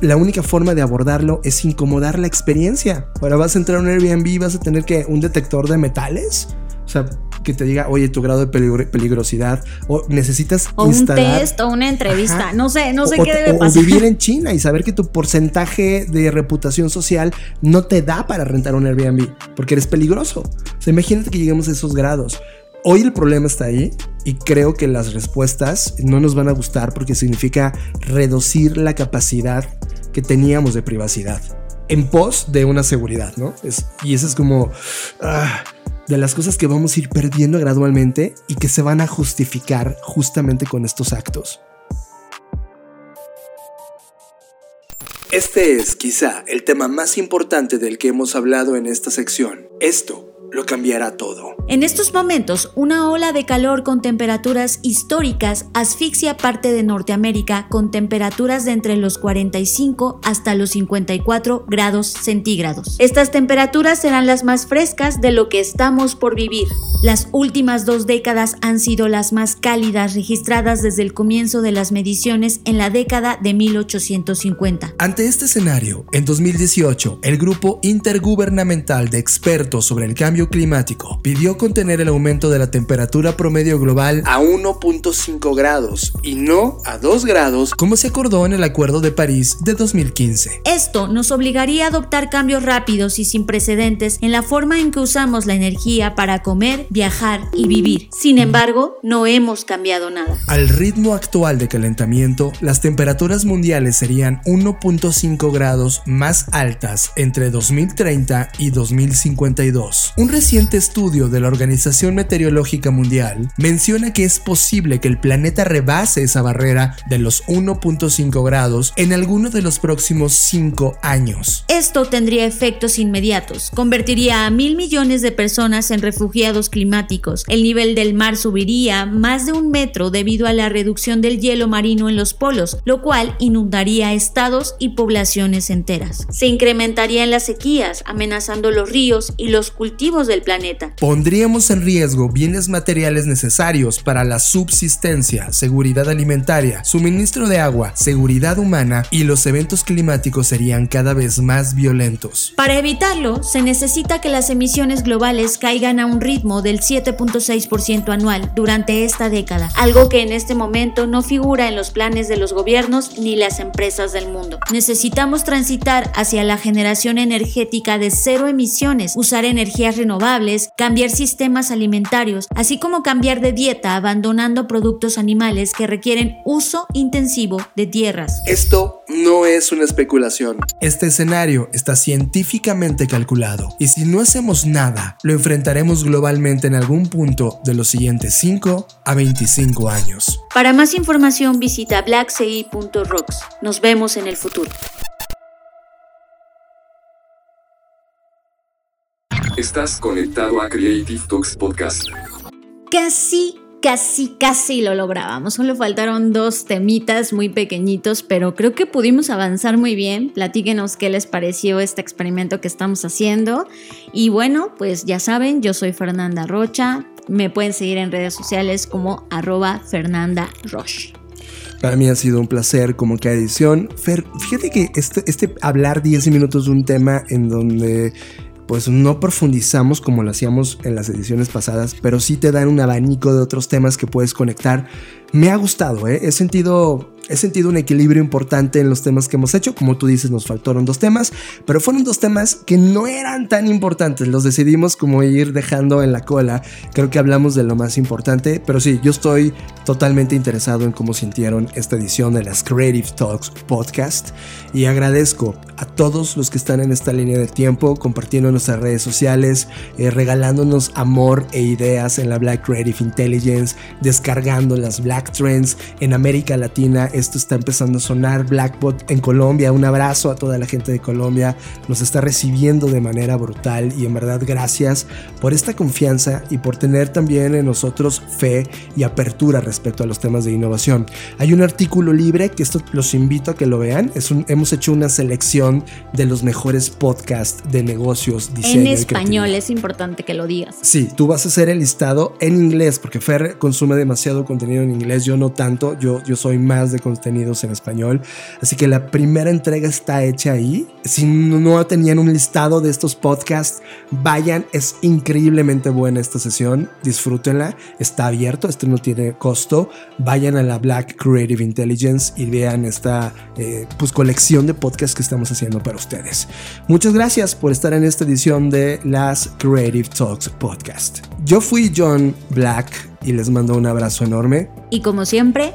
la única forma de abordarlo es incomodar la experiencia. Ahora vas a entrar a un Airbnb y vas a tener que un detector de metales. O sea, que te diga, oye, tu grado de peligro- peligrosidad. O necesitas O un instalar test o una entrevista. Ajá. No sé, no sé o, qué o- debe o pasar. vivir en China y saber que tu porcentaje de reputación social no te da para rentar un Airbnb porque eres peligroso. O sea, imagínate que lleguemos a esos grados. Hoy el problema está ahí y creo que las respuestas no nos van a gustar porque significa reducir la capacidad que teníamos de privacidad en pos de una seguridad, ¿no? Es- y eso es como ah, de las cosas que vamos a ir perdiendo gradualmente y que se van a justificar justamente con estos actos. Este es quizá el tema más importante del que hemos hablado en esta sección. Esto lo cambiará todo. En estos momentos, una ola de calor con temperaturas históricas asfixia parte de Norteamérica con temperaturas de entre los 45 hasta los 54 grados centígrados. Estas temperaturas serán las más frescas de lo que estamos por vivir. Las últimas dos décadas han sido las más cálidas registradas desde el comienzo de las mediciones en la década de 1850. Ante este escenario, en 2018, el Grupo Intergubernamental de Expertos sobre el Cambio Climático pidió contener el aumento de la temperatura promedio global a 1.5 grados y no a 2 grados como se acordó en el Acuerdo de París de 2015. Esto nos obligaría a adoptar cambios rápidos y sin precedentes en la forma en que usamos la energía para comer, viajar y vivir. Sin embargo, no hemos cambiado nada. Al ritmo actual de calentamiento, las temperaturas mundiales serían 1.5 grados más altas entre 2030 y 2052. Un reciente estudio de la Organización Meteorológica Mundial menciona que es posible que el planeta rebase esa barrera de los 1.5 grados en alguno de los próximos 5 años. Esto tendría efectos inmediatos. Convertiría a mil millones de personas en refugiados climáticos. El nivel del mar subiría más de un metro debido a la reducción del hielo marino en los polos, lo cual inundaría estados y poblaciones enteras. Se incrementarían las sequías, amenazando los ríos y los cultivos del planeta. Pondríamos en riesgo bienes materiales necesarios para la subsistencia, seguridad alimentaria, suministro de agua, seguridad humana y los eventos climáticos serían cada vez más violentos. Para evitarlo, se necesita que las emisiones globales caigan a un ritmo del 7.6% anual durante esta década, algo que en este momento no figura en los planes de los gobiernos ni las empresas del mundo. Necesitamos transitar hacia la generación energética de cero emisiones, usar energías renovables renovables, cambiar sistemas alimentarios, así como cambiar de dieta abandonando productos animales que requieren uso intensivo de tierras. Esto no es una especulación. Este escenario está científicamente calculado y si no hacemos nada, lo enfrentaremos globalmente en algún punto de los siguientes 5 a 25 años. Para más información visita blackci.rocks. Nos vemos en el futuro. Estás conectado a Creative Talks Podcast. Casi, casi, casi lo lográbamos. Solo faltaron dos temitas muy pequeñitos, pero creo que pudimos avanzar muy bien. Platíquenos qué les pareció este experimento que estamos haciendo. Y bueno, pues ya saben, yo soy Fernanda Rocha. Me pueden seguir en redes sociales como arroba Fernanda Roche. Para mí ha sido un placer como que edición. Fer, fíjate que este, este hablar 10 minutos de un tema en donde pues no profundizamos como lo hacíamos en las ediciones pasadas, pero sí te dan un abanico de otros temas que puedes conectar. Me ha gustado, ¿eh? he sentido he sentido un equilibrio importante en los temas que hemos hecho. Como tú dices, nos faltaron dos temas, pero fueron dos temas que no eran tan importantes. Los decidimos como ir dejando en la cola. Creo que hablamos de lo más importante, pero sí, yo estoy totalmente interesado en cómo sintieron esta edición de las Creative Talks podcast y agradezco a todos los que están en esta línea de tiempo compartiendo en nuestras redes sociales, eh, regalándonos amor e ideas en la Black Creative Intelligence, descargando las Black Trends en América Latina esto está empezando a sonar. Blackbot en Colombia, un abrazo a toda la gente de Colombia. Nos está recibiendo de manera brutal y en verdad gracias por esta confianza y por tener también en nosotros fe y apertura respecto a los temas de innovación. Hay un artículo libre que esto los invito a que lo vean. Es un, hemos hecho una selección de los mejores podcasts de negocios, diseño. En español, es importante que lo digas. Sí, tú vas a hacer el listado en inglés porque Fer consume demasiado contenido en inglés, yo no tanto, yo, yo soy más de contenidos en español. Así que la primera entrega está hecha ahí. Si no tenían un listado de estos podcasts, vayan. Es increíblemente buena esta sesión. Disfrútenla. Está abierto. Esto no tiene costo. Vayan a la Black Creative Intelligence y vean esta eh, pues, colección de podcasts que estamos haciendo para ustedes. Muchas gracias por estar en esta edición de las Creative Talks Podcast. Yo fui John Black y les mando un abrazo enorme. Y como siempre,